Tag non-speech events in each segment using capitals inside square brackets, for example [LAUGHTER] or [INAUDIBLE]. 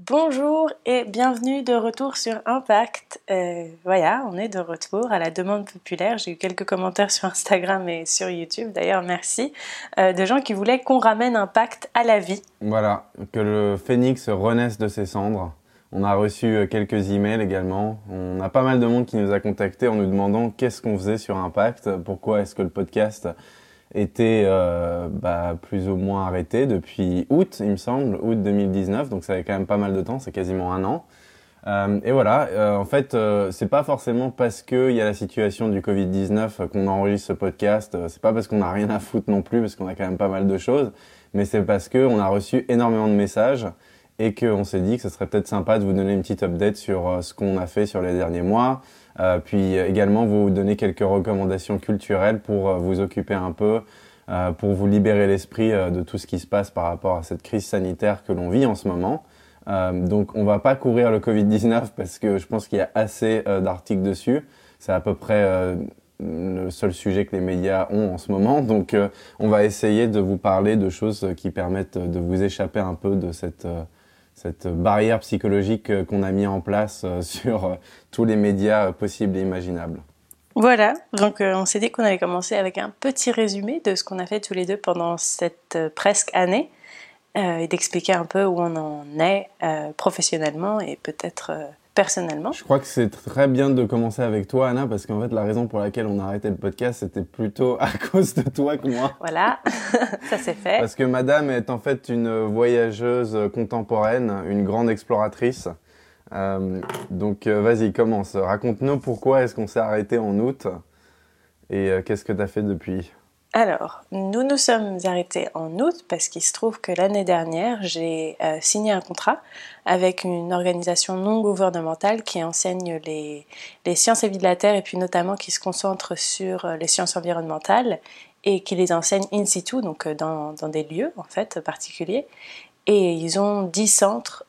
Bonjour et bienvenue de retour sur Impact. Euh, voilà, on est de retour à la demande populaire. J'ai eu quelques commentaires sur Instagram et sur YouTube, d'ailleurs merci, euh, de gens qui voulaient qu'on ramène Impact à la vie. Voilà, que le phénix renaisse de ses cendres. On a reçu euh, quelques emails également. On a pas mal de monde qui nous a contactés en nous demandant qu'est-ce qu'on faisait sur Impact, pourquoi est-ce que le podcast était euh, bah, plus ou moins arrêté depuis août, il me semble, août 2019, donc ça avait quand même pas mal de temps, c'est quasiment un an. Euh, et voilà, euh, en fait, c'est pas forcément parce qu'il y a la situation du Covid-19 qu'on enregistre ce podcast, c'est pas parce qu'on a rien à foutre non plus, parce qu'on a quand même pas mal de choses, mais c'est parce qu'on a reçu énormément de messages et qu'on s'est dit que ce serait peut-être sympa de vous donner une petite update sur ce qu'on a fait sur les derniers mois, puis également vous donner quelques recommandations culturelles pour euh, vous occuper un peu, euh, pour vous libérer l'esprit de tout ce qui se passe par rapport à cette crise sanitaire que l'on vit en ce moment. donc on va pas courir le Covid-19 parce que je pense qu'il y a assez d'articles dessus. C'est à peu près le seul sujet que les médias ont en ce moment. Donc on va essayer de vous parler de choses qui permettent de vous échapper un peu de cette cette barrière psychologique euh, qu'on a mis en place euh, [LAUGHS] sur euh, tous les médias possibles et imaginables. Voilà, donc on s'est dit qu'on allait commencer avec un petit résumé de ce qu'on a fait tous les deux pendant cette presque année et d'expliquer un peu où on en est professionnellement et peut-être personnellement. Je crois que c'est très bien de commencer avec toi, Anna, parce qu'en fait, la raison pour laquelle on a arrêté le podcast, c'était plutôt [LAUGHS] à cause de toi que moi. Voilà, [LAUGHS] ça c'est fait. Parce que madame est en fait une voyageuse contemporaine, une grande exploratrice. Euh, donc euh, vas-y, commence. Raconte-nous pourquoi est-ce qu'on s'est arrêté en août et euh, qu'est-ce que tu as fait depuis? Alors, nous nous sommes arrêtés en août parce qu'il se trouve que l'année dernière, j'ai euh, signé un contrat avec une organisation non gouvernementale qui enseigne les, sciences et vie de la Terre et puis notamment qui se concentre sur euh, les sciences environnementales et qui les enseigne in situ, donc euh, dans, des lieux en fait particuliers. Et ils ont 10 centres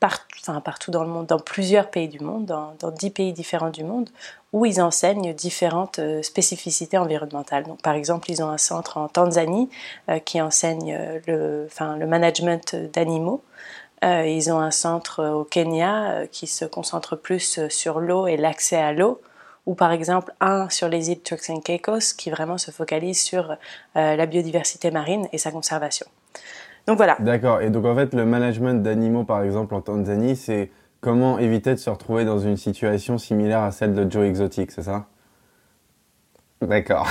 partout dans le monde, dans plusieurs pays du monde, dans, dans 10 pays différents du monde, où ils enseignent différentes euh, spécificités environnementales. Donc, par exemple, ils ont un centre en Tanzanie euh, qui enseigne le, enfin, le management d'animaux. ils ont un centre au Kenya qui se concentre plus sur l'eau et l'accès à l'eau ou par exemple un sur les îles Turks and Caicos qui vraiment se focalise sur la biodiversité marine et sa conservation. Donc voilà. D'accord. Et donc en fait, le management d'animaux, par exemple, en Tanzanie, c'est comment éviter de se retrouver dans une situation similaire à celle de Joe Exotic, c'est ça? D'accord.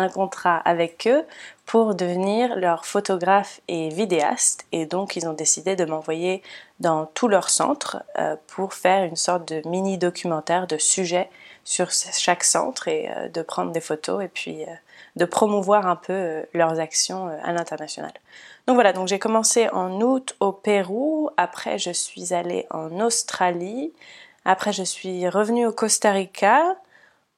un contrat avec eux pour devenir leur photographe et vidéaste. Et donc, ils ont décidé de m'envoyer dans tout leur centre euh, pour faire une sorte de mini documentaire de sujets sur chaque centre et euh, de prendre des photos et puis euh, de promouvoir un peu leurs actions à l'international. Donc voilà, donc j'ai commencé en août au Pérou, après je suis allée en Australie, après je suis revenue au Costa Rica,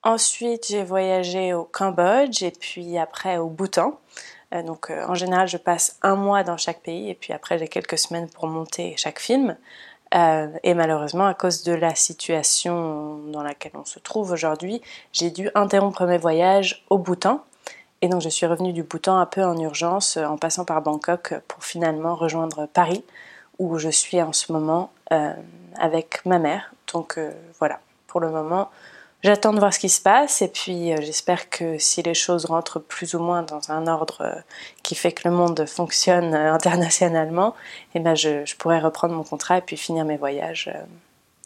ensuite j'ai voyagé au Cambodge et puis après au Bhoutan. Euh, donc en général je passe un mois dans chaque pays et puis après j'ai quelques semaines pour monter chaque film. et malheureusement, à cause de la situation dans laquelle on se trouve aujourd'hui, j'ai dû interrompre mes voyages au Bhoutan. Et donc je suis revenue du Bhoutan un peu en urgence euh, en passant par Bangkok pour finalement rejoindre Paris où je suis en ce moment euh, avec ma mère. Donc euh, voilà, pour le moment, j'attends de voir ce qui se passe et puis j'espère que si les choses rentrent plus ou moins dans un ordre qui fait que le monde fonctionne internationalement, eh ben je, je, pourrai reprendre mon contrat et puis finir mes voyages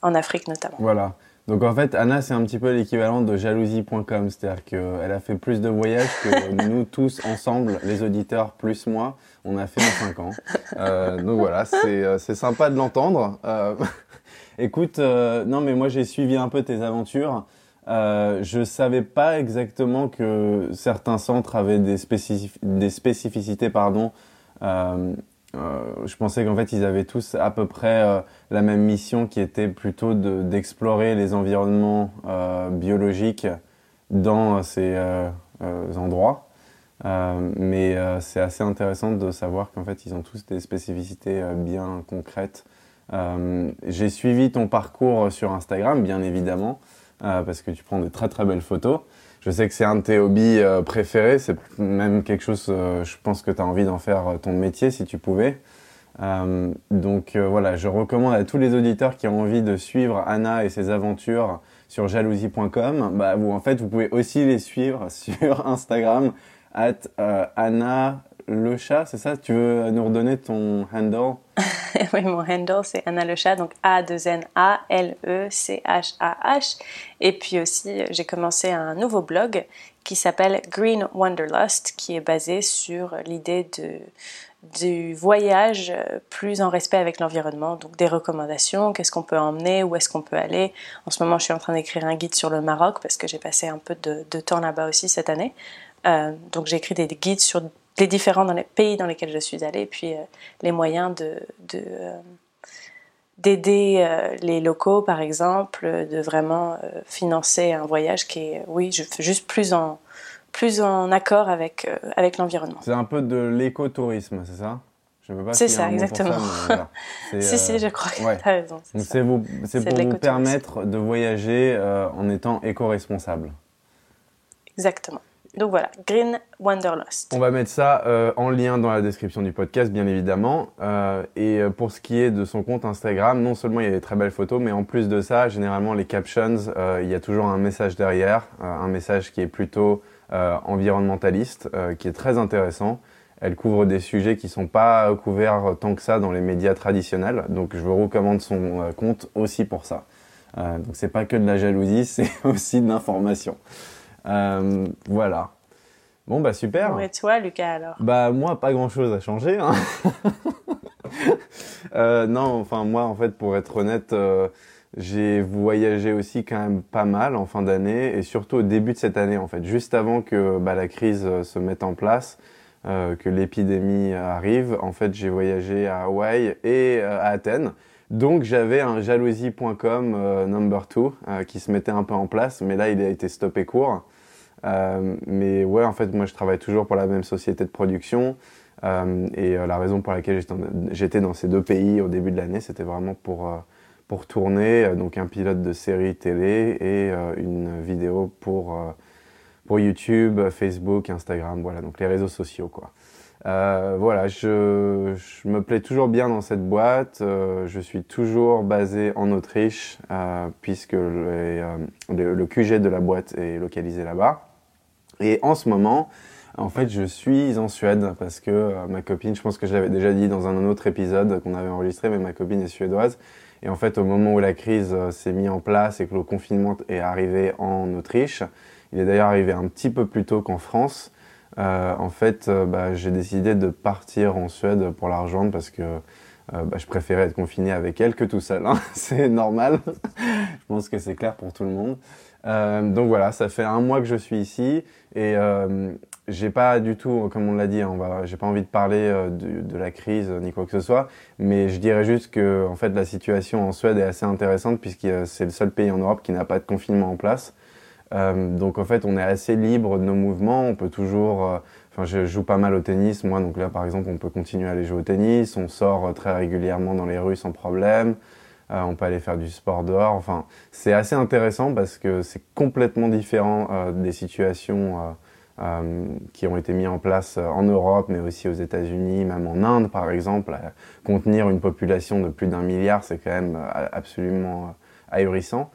en Afrique notamment. Voilà. Donc en fait, Anna, c'est un petit peu l'équivalent de jalousie.com, c'est-à-dire qu'elle a fait plus de voyages que [LAUGHS] nous tous ensemble, les auditeurs plus moi, on a fait en 5 ans. Euh, donc voilà, euh, c'est sympa de l'entendre. Euh, [LAUGHS] écoute, euh, non mais moi j'ai suivi un peu tes aventures. Euh, je savais pas exactement que certains centres avaient des, des spécificités pardon, euh, euh, je pensais qu'en fait ils avaient tous à peu près euh, la même mission qui était plutôt d'explorer les environnements euh, biologiques dans ces endroits. mais c'est assez intéressant de savoir qu'en fait ils ont tous des spécificités bien concrètes. J'ai suivi ton parcours sur Instagram, bien évidemment, parce que tu prends de très très belles photos. Je sais que c'est un de tes hobbies préférés, c'est même quelque chose, je pense que tu as envie d'en faire ton métier si tu pouvais. donc voilà, je recommande à tous les auditeurs qui ont envie de suivre Anna et ses aventures sur jalousie.com, bah, vous, en fait, vous pouvez aussi les suivre [LAUGHS] sur Instagram, at Anna le chat, c'est ça? Tu veux nous redonner ton handle? [LAUGHS] Oui, mon handle, c'est Anna le chat, donc A-2-N-A-L-E-C-H-A-H. Et puis aussi, j'ai commencé un nouveau blog qui s'appelle Green Wanderlust, qui est basé sur l'idée de du voyage plus en respect avec l'environnement, donc des recommandations, qu'est-ce qu'on peut emmener, où est-ce qu'on peut aller. En ce moment, je suis en train d'écrire un guide sur le Maroc parce que j'ai passé un peu de, temps là-bas aussi cette année. Euh, donc j'ai écrit des guides sur les différents dans les pays dans lesquels je suis allée, et puis euh, les moyens de, euh, d'aider euh, les locaux, par exemple, de vraiment financer un voyage qui est, oui, je, juste plus en, plus en accord avec, avec l'environnement. C'est un peu de l'écotourisme, c'est ça? C'est ça, exactement. [LAUGHS] si, si, je crois que tu as raison. C'est pour vous permettre de voyager en étant éco-responsable. Exactement. Donc voilà, Green Wanderlust. On va mettre ça euh, en lien dans la description du podcast, bien évidemment. Euh, et euh, pour ce qui est de son compte Instagram, non seulement il y a des très belles photos, mais en plus de ça, généralement les captions, il y a toujours un message derrière, un message qui est plutôt environnementaliste, qui est très intéressant. Elle couvre des sujets qui sont pas couverts tant que ça dans les médias traditionnels, donc je vous recommande son compte aussi pour ça. donc c'est pas que de la jalousie, [LAUGHS] c'est aussi de l'information. Euh, voilà. Bon, bah super. Et toi, Lucas, alors? Bah, moi, pas grand chose à changer. Hein. [LAUGHS] euh, non, enfin, moi, en fait, pour être honnête, euh, j'ai voyagé aussi quand même pas mal en fin d'année et surtout au début de cette année, en fait, juste avant que bah, la crise euh, se mette en place. Euh, que l'épidémie arrive. En fait, j'ai voyagé à Hawaï et à Athènes. Donc j'avais un jalousie.com number 2 qui se mettait un peu en place, mais là il a été stoppé court. Euh, mais ouais, en fait, moi, je travaille toujours pour la même société de production. Euh, et euh, la raison pour laquelle j'étais dans ces deux pays au début de l'année, c'était vraiment pour, pour tourner donc un pilote de série télé et une vidéo pour, pour YouTube, Facebook, Instagram, voilà, donc les réseaux sociaux, quoi. Euh, voilà, je, je, me plais toujours bien dans cette boîte. Euh, je suis toujours basé en Autriche euh, puisque le, le, QG de la boîte est localisé là-bas. Et en ce moment, en fait, je suis en Suède parce que euh, ma copine, je pense que je l'avais déjà dit dans un autre épisode qu'on avait enregistré, mais ma copine est suédoise. Et en fait, au moment où la crise euh, s'est mise en place et que le confinement est arrivé en Autriche, il est d'ailleurs arrivé un petit peu plus tôt qu'en France. Euh, en fait, euh, bah, j'ai décidé de partir en Suède pour la rejoindre parce que euh, bah, je préférais être confiné avec elle que tout seul. Hein. [LAUGHS] c'est normal. [LAUGHS] je pense que c'est clair pour tout le monde. Donc voilà, ça fait un mois que je suis ici et euh, j'ai pas du tout, comme on l'a dit, va, j'ai pas envie de parler de, de, la crise ni quoi que ce soit, mais je dirais juste que en fait la situation en Suède est assez intéressante puisque c'est le seul pays en Europe qui n'a pas de confinement en place. Euh, donc en fait, on est assez libre de nos mouvements, on peut toujours euh, Enfin, je joue pas mal au tennis, moi, donc là, par exemple, on peut continuer à aller jouer au tennis, on sort très régulièrement dans les rues sans problème. Euh, on peut aller faire du sport dehors. Enfin, c'est assez intéressant parce que c'est complètement différent euh, des situations euh, qui ont été mises en place en Europe, mais aussi aux États-Unis, même en Inde, par exemple. contenir une population de plus d'un milliard, c'est quand même absolument ahurissant.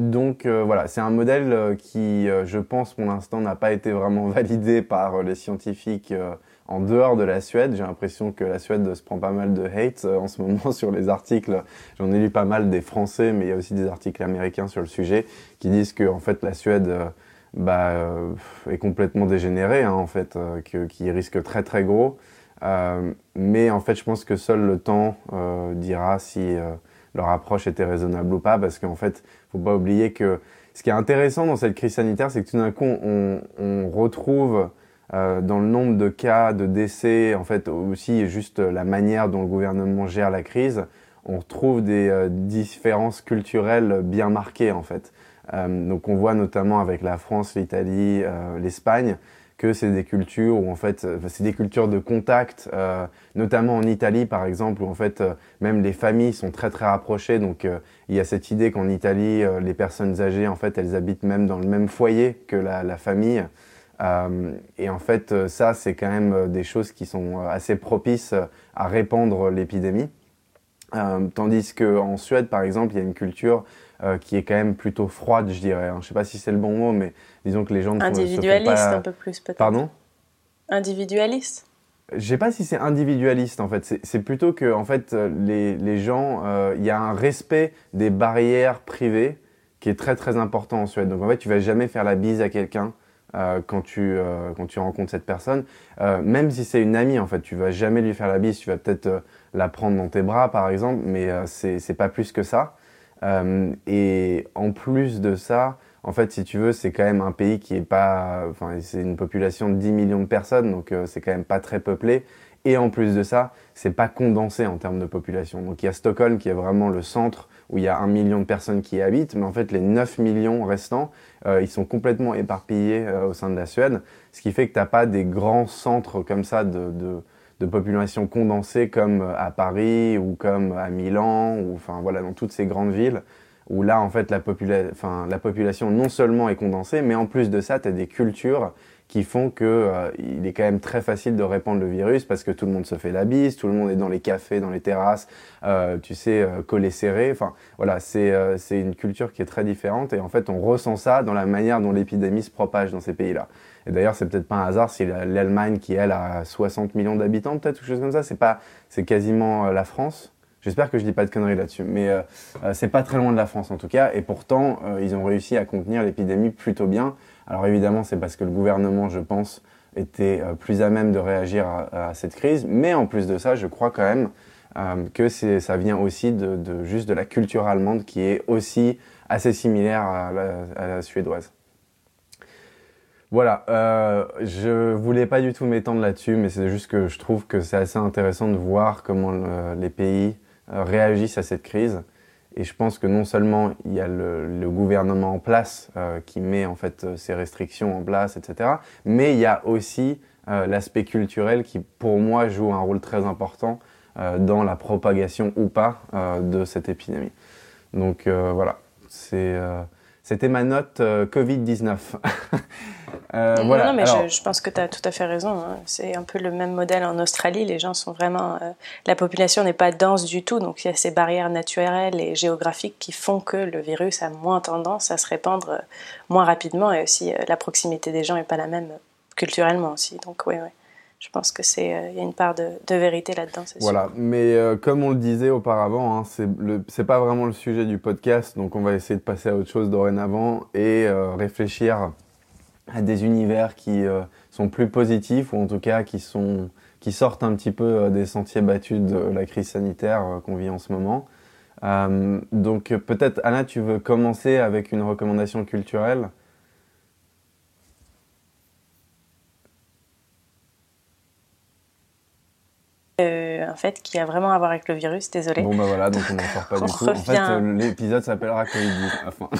Donc voilà, c'est un modèle qui, je pense, pour l'instant, n'a pas été vraiment [LAUGHS] validé par les scientifiques en dehors de la Suède. J'ai l'impression que la Suède se prend pas mal de hate euh, en ce moment [LAUGHS] sur les articles. J'en ai lu pas mal des Français, mais il y a aussi des articles américains sur le sujet qui disent que en fait la Suède euh, bah, euh, est complètement dégénérée, hein, en fait, qui risque très très gros. mais en fait, je pense que seul le temps dira si leur approche était raisonnable ou pas, parce qu'en fait, faut pas oublier que ce qui est intéressant dans cette crise sanitaire, c'est que tout d'un coup, on, on retrouve euh, dans le nombre de cas de décès, en fait aussi juste la manière dont le gouvernement gère la crise, on retrouve des euh, différences culturelles bien marquées en fait. Euh, donc on voit notamment avec la France, l'Italie, l'Espagne que c'est des cultures où en fait c'est des cultures de contact, notamment en Italie par exemple où en fait même les familles sont très très rapprochées. Donc il y a cette idée qu'en Italie les personnes âgées en fait elles habitent même dans le même foyer que la, la famille. Euh, et en fait, euh, ça, c'est quand même euh, des choses qui sont assez propices à répandre l'épidémie. tandis qu'en Suède, par exemple, il y a une culture qui est quand même plutôt froide, je dirais. Je ne sais pas si c'est le bon mot, mais disons que les gens ne Individualiste, pas... un peu plus, peut-être. Pardon? Individualiste je ne sais pas si c'est individualiste en fait. C'est plutôt que en fait les, les gens, il y a un respect des barrières privées qui est très très important en Suède. Donc en fait, tu vas jamais faire la bise à quelqu'un. Euh, quand, tu, euh, quand tu rencontres cette personne. Euh, même si c'est une amie, en fait, tu vas jamais lui faire la bise, tu vas peut-être la prendre dans tes bras, par exemple, mais c'est pas plus que ça. Et en plus de ça, en fait, si tu veux, c'est quand même un pays qui est pas, enfin, c'est une population de 10 millions de personnes, donc c'est quand même pas très peuplé. Et en plus de ça, c'est pas condensé en termes de population. Donc il y a Stockholm qui est vraiment le centre où il y a un million de personnes qui y habitent, mais en fait les 9 millions restants, euh, ils sont complètement éparpillés euh, au sein de la Suède, ce qui fait que tu n'as pas des grands centres comme ça de, de, de, population condensée comme euh, à Paris ou comme à Milan, ou enfin voilà, dans toutes ces grandes villes, où là en fait la, enfin, la population non seulement est condensée, mais en plus de ça, tu as des cultures qui font que euh, il est quand même très facile de répandre le virus parce que tout le monde se fait la bise, tout le monde est dans les cafés, dans les terrasses, euh, tu sais, euh, collé serré. Enfin, voilà, c'est euh, une culture qui est très différente et en fait, on ressent ça dans la manière dont l'épidémie se propage dans ces pays-là. D'ailleurs, c'est peut-être pas un hasard si l'Allemagne, qui elle a 60 millions d'habitants, peut-être ou chose comme ça, c'est pas, c'est quasiment la France. J'espère que je dis pas de conneries là-dessus, mais euh, c'est pas très loin de la France en tout cas, et pourtant ils ont réussi à contenir l'épidémie plutôt bien. Alors évidemment, c'est parce que le gouvernement, je pense, était euh, plus à même de réagir à, cette crise, mais en plus de ça, je crois quand même euh, que ça vient aussi de, juste de la culture allemande qui est aussi assez similaire à la, suédoise. Voilà, euh, je voulais pas du tout m'étendre là-dessus, mais c'est juste que je trouve que c'est assez intéressant de voir comment les pays réagissent à cette crise. Et je pense que non seulement il y a le, gouvernement en place euh, qui met en fait euh, ces restrictions en place, etc. Mais il y a aussi euh, l'aspect culturel qui, pour moi, joue un rôle très important dans la propagation ou pas de cette épidémie. Donc voilà, c'est c'était ma note euh, Covid-19. [LAUGHS] euh, non, voilà. non, mais je, pense que tu as tout à fait raison. Hein. C'est un peu le même modèle en Australie. Les gens sont vraiment. Euh, la population n'est pas dense du tout, donc il y a ces barrières naturelles et géographiques qui font que le virus a moins tendance à se répandre moins rapidement et aussi la proximité des gens n'est pas la même culturellement aussi. Donc, oui, oui je pense que c'est euh, il y a une part de, de vérité là-dedans. Voilà, sûr. mais euh, comme on le disait auparavant, hein, c'est c'est pas vraiment le sujet du podcast, donc on va essayer de passer à autre chose dorénavant et euh, réfléchir à des univers qui sont plus positifs ou en tout cas qui sont qui sortent un petit peu des sentiers battus de la crise sanitaire qu'on vit en ce moment. donc peut-être Anna, tu veux commencer avec une recommandation culturelle? En fait, qui a vraiment à voir avec le virus. Désolée. Bon, bah voilà, donc on n'en sort pas [LAUGHS] du tout. En fait, euh, l'épisode s'appellera Covid. Enfin. [LAUGHS]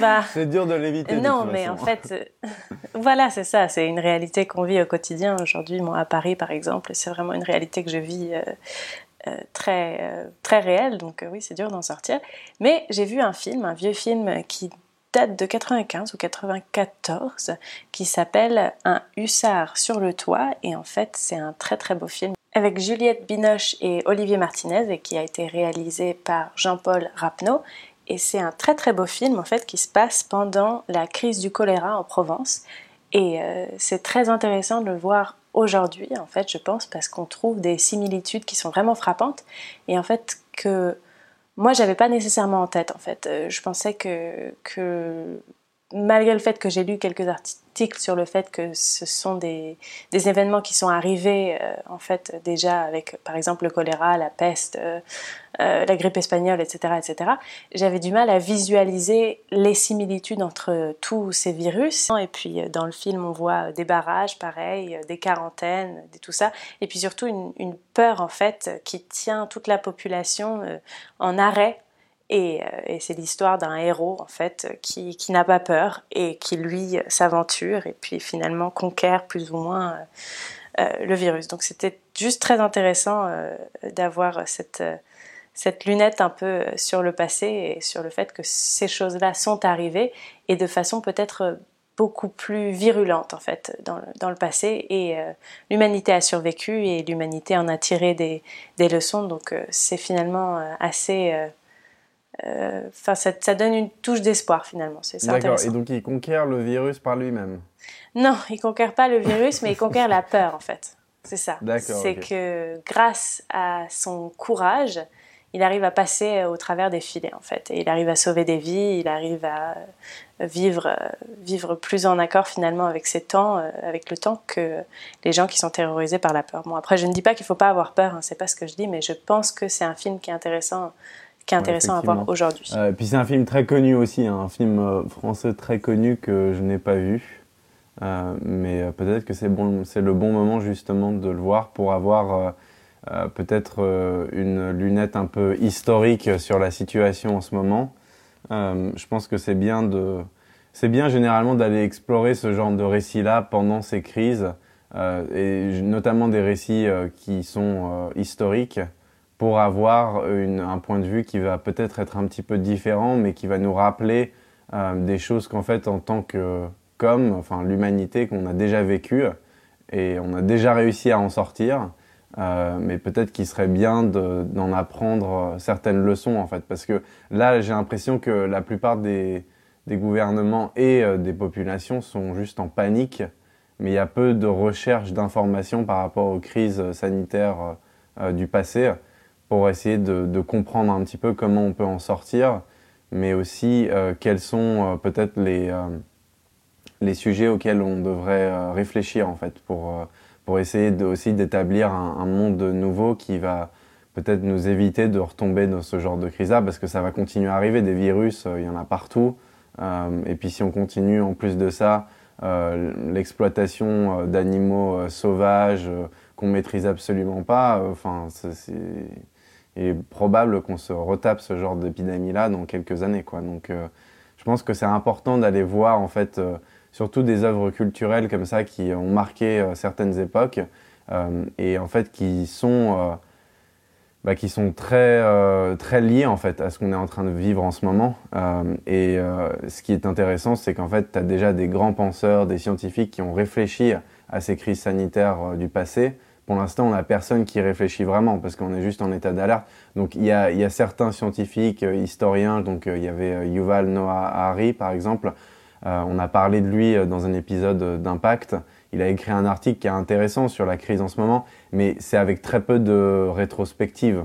Bah, [LAUGHS] c'est dur de l'éviter. Non, mais en fait, euh, voilà, c'est ça. C'est une réalité qu'on vit au quotidien. Aujourd'hui, moi, à Paris, par exemple, c'est vraiment une réalité que je vis euh, très, très réelle. Donc, oui, c'est dur d'en sortir. Mais j'ai vu un film, un vieux film qui date de 95 ou 94 qui s'appelle Un hussard sur le toit et en fait c'est un très très beau film avec Juliette Binoche et Olivier Martinez et qui a été réalisé par Jean-Paul Rapneau. Et c'est un très très beau film en fait qui se passe pendant la crise du choléra en Provence. Et euh, c'est très intéressant de le voir aujourd'hui en fait je pense parce qu'on trouve des similitudes qui sont vraiment frappantes. Et en fait que moi, j'avais pas nécessairement en tête, en fait. Euh, je pensais que, que malgré le fait que j'ai lu quelques articles sur le fait que ce sont des, événements qui sont arrivés euh, en fait déjà avec par exemple le choléra, la peste, euh, la grippe espagnole, etc., etc. J'avais du mal à visualiser les similitudes entre tous ces virus. Et puis dans le film, on voit des barrages, pareil, des quarantaines, des, tout ça, et puis surtout une, une peur en fait qui tient toute la population en arrêt Et, et c'est l'histoire d'un héros en fait qui, qui n'a pas peur et qui lui s'aventure et puis finalement conquiert plus ou moins le virus. Donc c'était juste très intéressant d'avoir cette cette lunette un peu sur le passé et sur le fait que ces choses-là sont arrivées et de façon peut-être beaucoup plus virulente en fait dans, dans le passé et euh, l'humanité a survécu et l'humanité en a tiré des, des leçons donc euh, c'est finalement euh, assez enfin ça, ça, donne une touche d'espoir finalement c'est D'accord et donc il conquiert le virus par lui-même. Non il conquiert pas le virus mais il conquiert la peur en fait. C'est ça. C'est que grâce à son courage il arrive à passer au travers des filets en fait. Et il arrive à sauver des vies, il arrive à vivre, vivre plus en accord finalement avec ses temps, euh, avec le temps que les gens qui sont terrorisés par la peur. Bon après je ne dis pas qu'il ne faut pas avoir peur, hein, c'est pas ce que je dis, mais je pense que c'est un film qui est intéressant qui est intéressant à voir aujourd'hui. Euh, puis c'est un film très connu aussi, hein, un film euh, français très connu que je n'ai pas vu. mais peut-être que c'est bon, le bon moment justement de le voir pour avoir euh, peut-être euh, une lunette un peu historique sur la situation en ce moment. Euh, je pense que c'est bien de, c'est bien généralement d'aller explorer ce genre de récits-là pendant ces crises, et notamment des récits qui sont historiques, pour avoir une, un point de vue qui va peut-être être un petit peu différent, mais qui va nous rappeler des choses qu'en fait, en tant que comme, enfin l'humanité qu'on a déjà vécu et on a déjà réussi à en sortir. Euh, mais peut-être qu'il serait bien d'en apprendre euh, certaines leçons en fait, parce que là j'ai l'impression que la plupart des, des gouvernements et euh, des populations sont juste en panique, mais il y a peu de recherche d'informations par rapport aux crises sanitaires du passé pour essayer de, comprendre un petit peu comment on peut en sortir, mais aussi quels sont peut-être les, les sujets auxquels on devrait réfléchir en fait pour pour essayer aussi d'établir un, monde nouveau qui va peut-être nous éviter de retomber dans ce genre de crise-là, parce que ça va continuer à arriver. Des virus, euh, il y en a partout. Euh, et puis si on continue en plus de ça, euh, l'exploitation d'animaux sauvages qu'on maîtrise absolument pas, enfin, c'est est probable qu'on se retape ce genre d'épidémie-là dans quelques années, quoi. Donc, je pense que c'est important d'aller voir en fait surtout des œuvres culturelles comme ça qui ont marqué euh, certaines époques euh, et en fait qui sont euh, bah, qui sont très, très liées en fait à ce qu'on est en train de vivre en ce moment. et ce qui est intéressant, c'est qu'en fait, tu as déjà des grands penseurs, des scientifiques qui ont réfléchi à ces crises sanitaires du passé. Pour l'instant, on n'a personne qui réfléchit vraiment parce qu'on est juste en état d'alerte. Donc il y a, y a, certains scientifiques, historiens, donc il y avait Yuval Noah Harari par exemple, euh, on a parlé de lui euh, dans un épisode d'Impact. Il a écrit un article qui est intéressant sur la crise en ce moment, mais c'est avec très peu de rétrospective.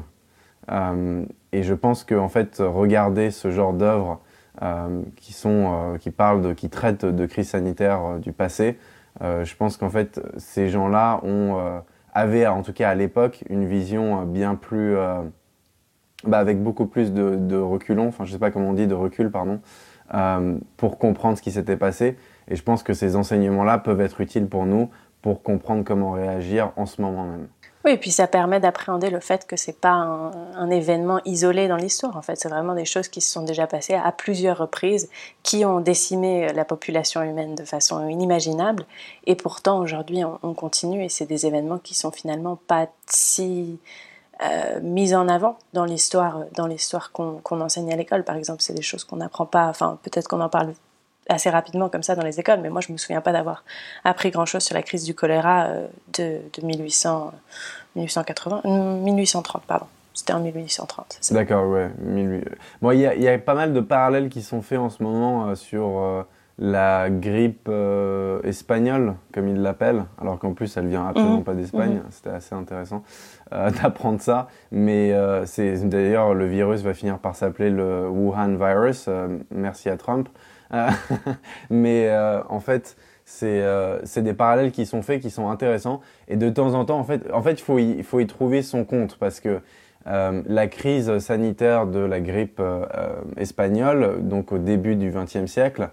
Euh, et je pense qu'en en fait, regarder ce genre d'œuvres qui sont, qui parlent de, qui traitent de crise sanitaire du passé, je pense qu'en fait, ces gens-là ont avaient, en tout cas à l'époque, une vision bien plus, bah, avec beaucoup plus de, de reculons. Enfin, je sais pas comment on dit, de recul, pardon. Euh, pour comprendre ce qui s'était passé. Et je pense que ces enseignements-là peuvent être utiles pour nous pour comprendre comment réagir en ce moment même. Oui, et puis ça permet d'appréhender le fait que c'est pas un, événement isolé dans l'histoire. En fait, c'est vraiment des choses qui se sont déjà passées à plusieurs reprises, qui ont décimé la population humaine de façon inimaginable. Et pourtant, aujourd'hui, on, on, continue et c'est des événements qui sont finalement pas si euh, mise en avant dans l'histoire, dans l'histoire qu'on enseigne à l'école. Par exemple, c'est des choses qu'on n'apprend pas. Enfin, peut-être qu'on en parle assez rapidement comme ça dans les écoles, mais moi je me souviens pas d'avoir appris grand-chose sur la crise du choléra euh, de, de 1800, 1880, 1830, pardon. C'était en 1830. D'accord, ouais. Bon, il y, y, a pas mal de parallèles qui sont faits en ce moment euh, sur la grippe euh, espagnole, comme ils l'appellent, alors qu'en plus elle vient absolument mhm. pas d'Espagne. Mhm. C'était assez intéressant euh, [LAUGHS] d'apprendre ça. Mais euh, c'est d'ailleurs le virus va finir par s'appeler le Wuhan virus. merci à Trump. [LAUGHS] mais en fait, c'est des parallèles qui sont faits, qui sont intéressants. Et de temps en temps, en fait, en fait, il faut y, faut y trouver son compte parce que la crise sanitaire de la grippe espagnole, donc au début du XXe siècle,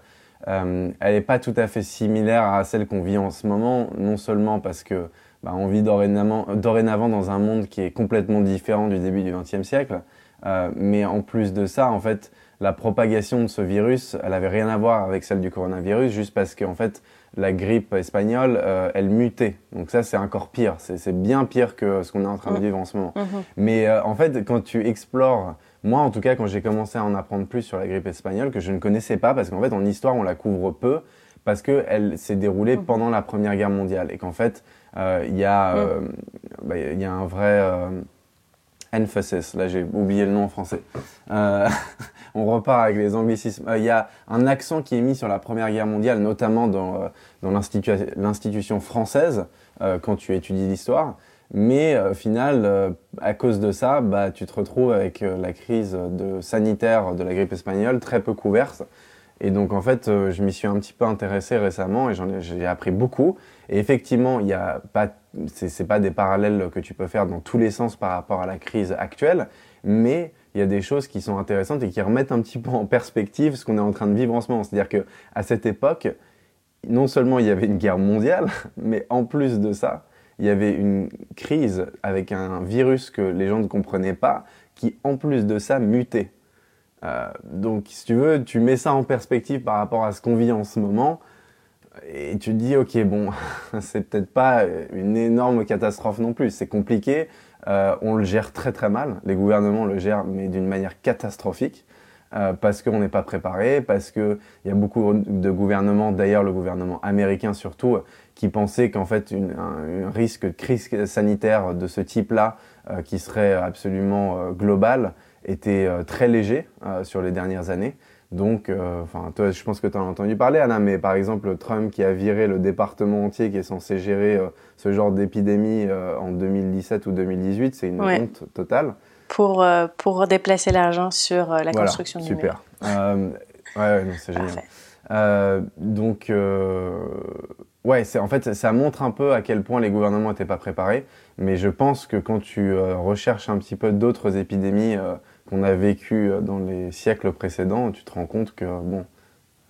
euh, elle n'est pas tout à fait similaire à celle qu'on vit en ce moment, non seulement parce que bah, on vit dorénavant, dorénavant, dans un monde qui est complètement différent du début du XXe siècle, mais en plus de ça, en fait, la propagation de ce virus, elle avait rien à voir avec celle du coronavirus, juste parce qu'en fait, la grippe espagnole, euh, elle mutait. Donc ça, c'est encore pire. C'est bien pire que ce qu'on est en train de vivre en ce moment. Mhm. Mais euh, en fait, quand tu explores, moi en tout cas, quand j'ai commencé à en apprendre plus sur la grippe espagnole, que je ne connaissais pas, parce qu'en fait, en histoire, on la couvre peu, parce qu'elle s'est déroulée mhm. pendant la Première Guerre mondiale. Et qu'en fait, euh, il y, mhm. bah, y, a un vrai emphasis, là j'ai oublié le nom en français. [LAUGHS] on repart avec les anglicismes. Il y a un accent qui est mis sur la Première Guerre mondiale, notamment dans dans l'institution française euh, quand tu étudies l'histoire. Mais euh, au final, euh, à cause de ça, bah, tu te retrouves avec la crise de, sanitaire de la grippe espagnole très peu couverte. Et donc en fait, je m'y suis un petit peu intéressé récemment et j'ai appris beaucoup. Et effectivement, il y a pas, c'est pas des parallèles que tu peux faire dans tous les sens par rapport à la crise actuelle, mais il y a des choses qui sont intéressantes et qui remettent un petit peu en perspective ce qu'on est en train de vivre en ce moment. C'est-à-dire que à cette époque, non seulement il y avait une guerre mondiale, [LAUGHS] mais en plus de ça, il y avait une crise avec un virus que les gens ne comprenaient pas, qui en plus de ça mutait. Euh, donc si tu veux, tu mets ça en perspective par rapport à ce qu'on vit en ce moment, et tu te dis, ok, bon, [LAUGHS] c'est peut-être pas une énorme catastrophe non plus, c'est compliqué, euh, on le gère très très mal, les gouvernements le gèrent, mais d'une manière catastrophique. Euh, parce qu'on n'est pas préparé, parce qu'il y a beaucoup de gouvernements, d'ailleurs le gouvernement américain surtout, qui pensaient qu'en fait un, risque de crise sanitaire de ce type-là, qui serait absolument global, était très léger sur les dernières années. Donc, enfin, toi, je pense que tu en as entendu parler, Anna, mais par exemple, Trump qui a viré le département entier qui est censé gérer ce genre d'épidémie en 2017 ou 2018, c'est une honte totale pour, euh, pour déplacer l'argent sur euh, la construction du super. Euh, ouais, c'est génial. donc, ouais, en fait, ça montre un peu à quel point les gouvernements n'étaient pas préparés. Mais je pense que quand tu recherches un petit peu d'autres épidémies qu'on a vécues dans les siècles précédents, tu te rends compte que, bon,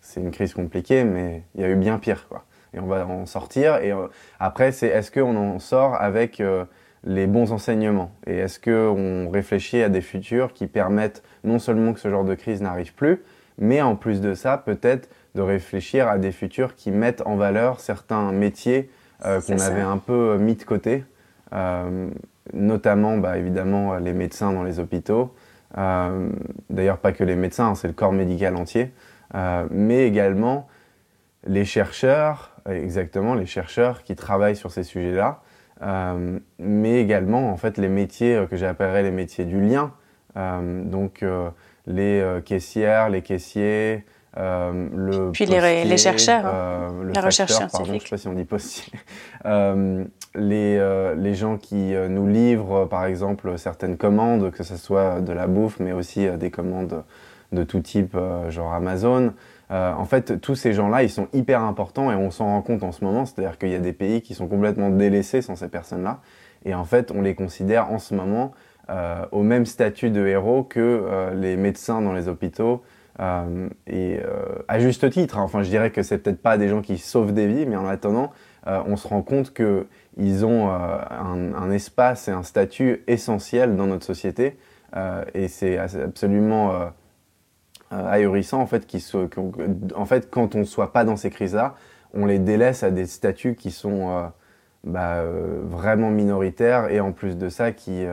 c'est une crise compliquée, mais il y a eu bien pire, quoi. Et on va en sortir. Et après, c'est est-ce qu'on en sort avec les bons enseignements? Et est-ce qu'on réfléchit à des futurs qui permettent non seulement que ce genre de crise n'arrive plus, mais en plus de ça, peut-être de réfléchir à des futurs qui mettent en valeur certains métiers euh, qu'on avait un peu mis de côté, euh, notamment bah, évidemment les médecins dans les hôpitaux. Euh, d'ailleurs, pas que les médecins, c'est le corps médical entier, mais également les chercheurs, exactement les chercheurs qui travaillent sur ces sujets-là, euh, mais également en fait les métiers euh, que j'appellerais les métiers du lien, euh, donc les caissières, les caissiers, le puis les, les, chercheurs, hein. la recherche scientifique. Je sais pas si on dit postier. [LAUGHS] les, les gens qui nous livrent par exemple certaines commandes, que ce soit de la bouffe, mais aussi des commandes de tout type, genre Amazon. Euh, en fait, tous ces gens-là, ils sont hyper importants et on s'en rend compte en ce moment. C'est-à-dire qu'il y a des pays qui sont complètement délaissés sans ces personnes-là. Et en fait, on les considère en ce moment euh, au même statut de héros que euh, les médecins dans les hôpitaux. Et à juste titre, hein. enfin, je dirais que c'est peut-être pas des gens qui sauvent des vies, mais en attendant, on se rend compte qu'ils ont un, espace et un statut essentiel dans notre société. et c'est absolument euh, ahurissant en fait, qui en fait, quand on ne soit pas dans ces crises-là, on les délaisse à des statuts qui sont euh, bah, euh, vraiment minoritaires et en plus de ça qui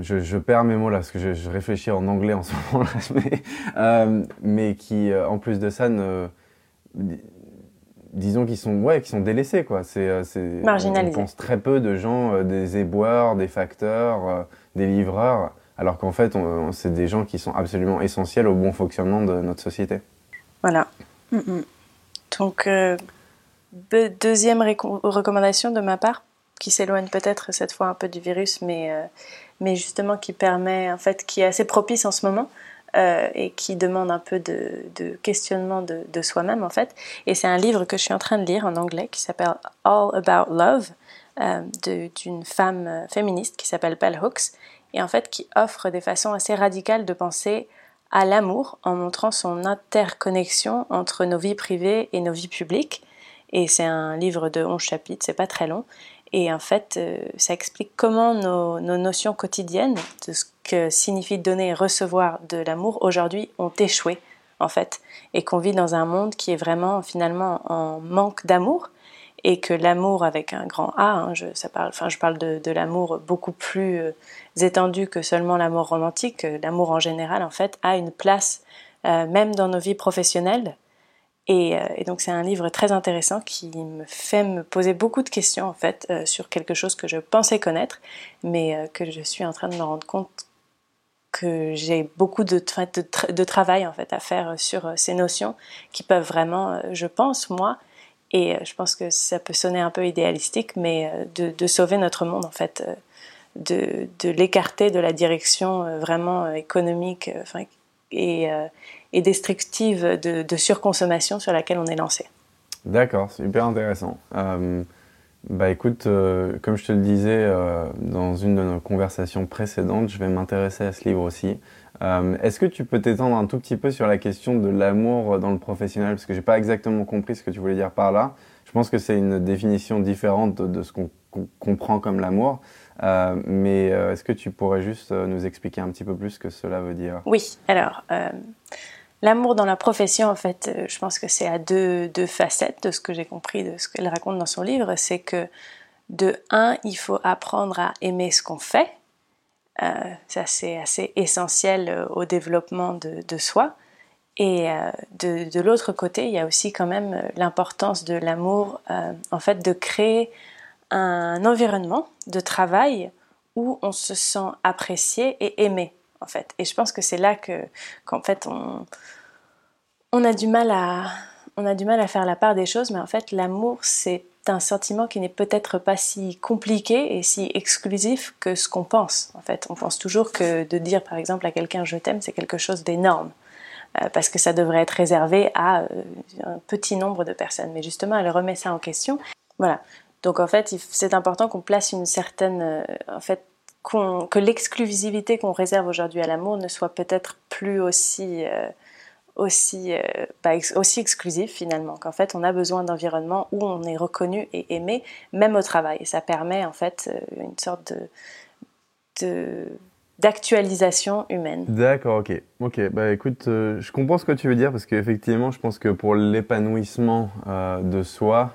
je, perds mes mots là parce que je, réfléchis en anglais en ce [LAUGHS] moment là, mais, qui en plus de ça ne disons qu'ils sont ouais qui sont délaissés quoi c'est on pense très peu de gens des éboueurs des facteurs des livreurs alors qu'en fait, c'est des gens qui sont absolument essentiels au bon fonctionnement de notre société. Voilà. Mm, mm. Donc, euh, deuxième recommandation de ma part, qui s'éloigne peut-être cette fois un peu du virus, mais, euh, mais justement qui permet, en fait, qui est assez propice en ce moment. Euh, et qui demande un peu de, questionnement de, soi-même en fait. Et c'est un livre que je suis en train de lire en anglais qui s'appelle All About Love d'une femme féministe qui s'appelle Bell Hooks et en fait qui offre des façons assez radicales de penser à l'amour en montrant son interconnexion entre nos vies privées et nos vies publiques. Et c'est un livre de 11 chapitres, c'est pas très long. Et en fait, ça explique comment nos, notions quotidiennes de ce que signifie donner et recevoir de l'amour aujourd'hui ont échoué, en fait, et qu'on vit dans un monde qui est vraiment finalement en manque d'amour et que l'amour avec un grand A, hein, je, ça parle, enfin, je parle de, l'amour beaucoup plus euh, étendu que seulement l'amour romantique, l'amour en général en fait a une place euh, même dans nos vies professionnelles. Et, euh, et donc c'est un livre très intéressant qui me fait me poser beaucoup de questions en fait sur quelque chose que je pensais connaître, mais que je suis en train de me rendre compte que j'ai beaucoup de, travail en fait à faire sur ces notions qui peuvent vraiment, je pense moi, et euh, je pense que ça peut sonner un peu idéalistique, mais euh, de, sauver notre monde, en fait, euh, de, l'écarter de la direction vraiment économique et, et, destructive de, surconsommation sur laquelle on est lancé. D'accord, super intéressant. bah écoute, comme je te le disais dans une de nos conversations précédentes, je vais m'intéresser à ce livre aussi. Euh, est-ce que tu peux t'étendre un tout petit peu sur la question de l'amour dans le professionnel? Parce que j'ai pas exactement compris ce que tu voulais dire par là. Je pense que c'est une définition différente de, ce qu'on comprend comme l'amour. Euh, mais euh, est-ce que tu pourrais juste nous expliquer un petit peu plus ce que cela veut dire? Oui, alors l'amour dans la profession, en fait, je pense que c'est à deux, facettes de ce que j'ai compris de ce qu'elle raconte dans son livre. C'est que de un, il faut apprendre à aimer ce qu'on fait euh, ça, c'est assez essentiel euh, au développement de, soi. Et euh, de l'autre côté, il y a aussi quand même l'importance de l'amour, en fait, de créer un environnement de travail où on se sent apprécié et aimé, en fait. Et je pense que c'est là que, qu'en fait, on, on a du mal à, on a du mal à faire la part des choses, mais en fait, l'amour, c'est un sentiment qui n'est peut-être pas si compliqué et si exclusif que ce qu'on pense. En fait, on pense toujours que de dire par exemple à quelqu'un je t'aime, c'est quelque chose d'énorme. Euh, parce que ça devrait être réservé à euh, un petit nombre de personnes. Mais justement, elle remet ça en question. Voilà. Donc en fait, c'est important qu'on place une certaine, euh, en fait, que l'exclusivité qu'on réserve aujourd'hui à l'amour ne soit peut-être plus aussi aussi, euh, aussi exclusif finalement, qu'en fait on a besoin d'environnements où on est reconnu et aimé, même au travail. Et ça permet en fait euh, une sorte de, d'actualisation humaine. D'accord, ok. Ok, bah écoute, euh, je comprends ce que tu veux dire parce qu'effectivement, je pense que pour l'épanouissement de soi,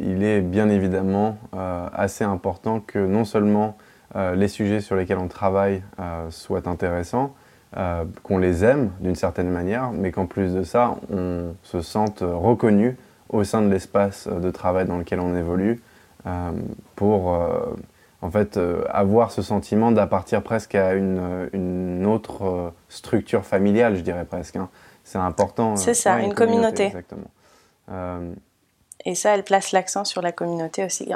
il est bien évidemment assez important que non seulement les sujets sur lesquels on travaille soient intéressants, euh, qu'on les aime d'une certaine manière, mais qu'en plus de ça, on se sente reconnu au sein de l'espace de travail dans lequel on évolue euh, pour euh, en fait avoir ce sentiment d'appartir presque à une, autre structure familiale, je dirais presque. Hein. C'est important. C'est ça, une, communauté. Exactement. Et ça, elle place l'accent sur la communauté aussi.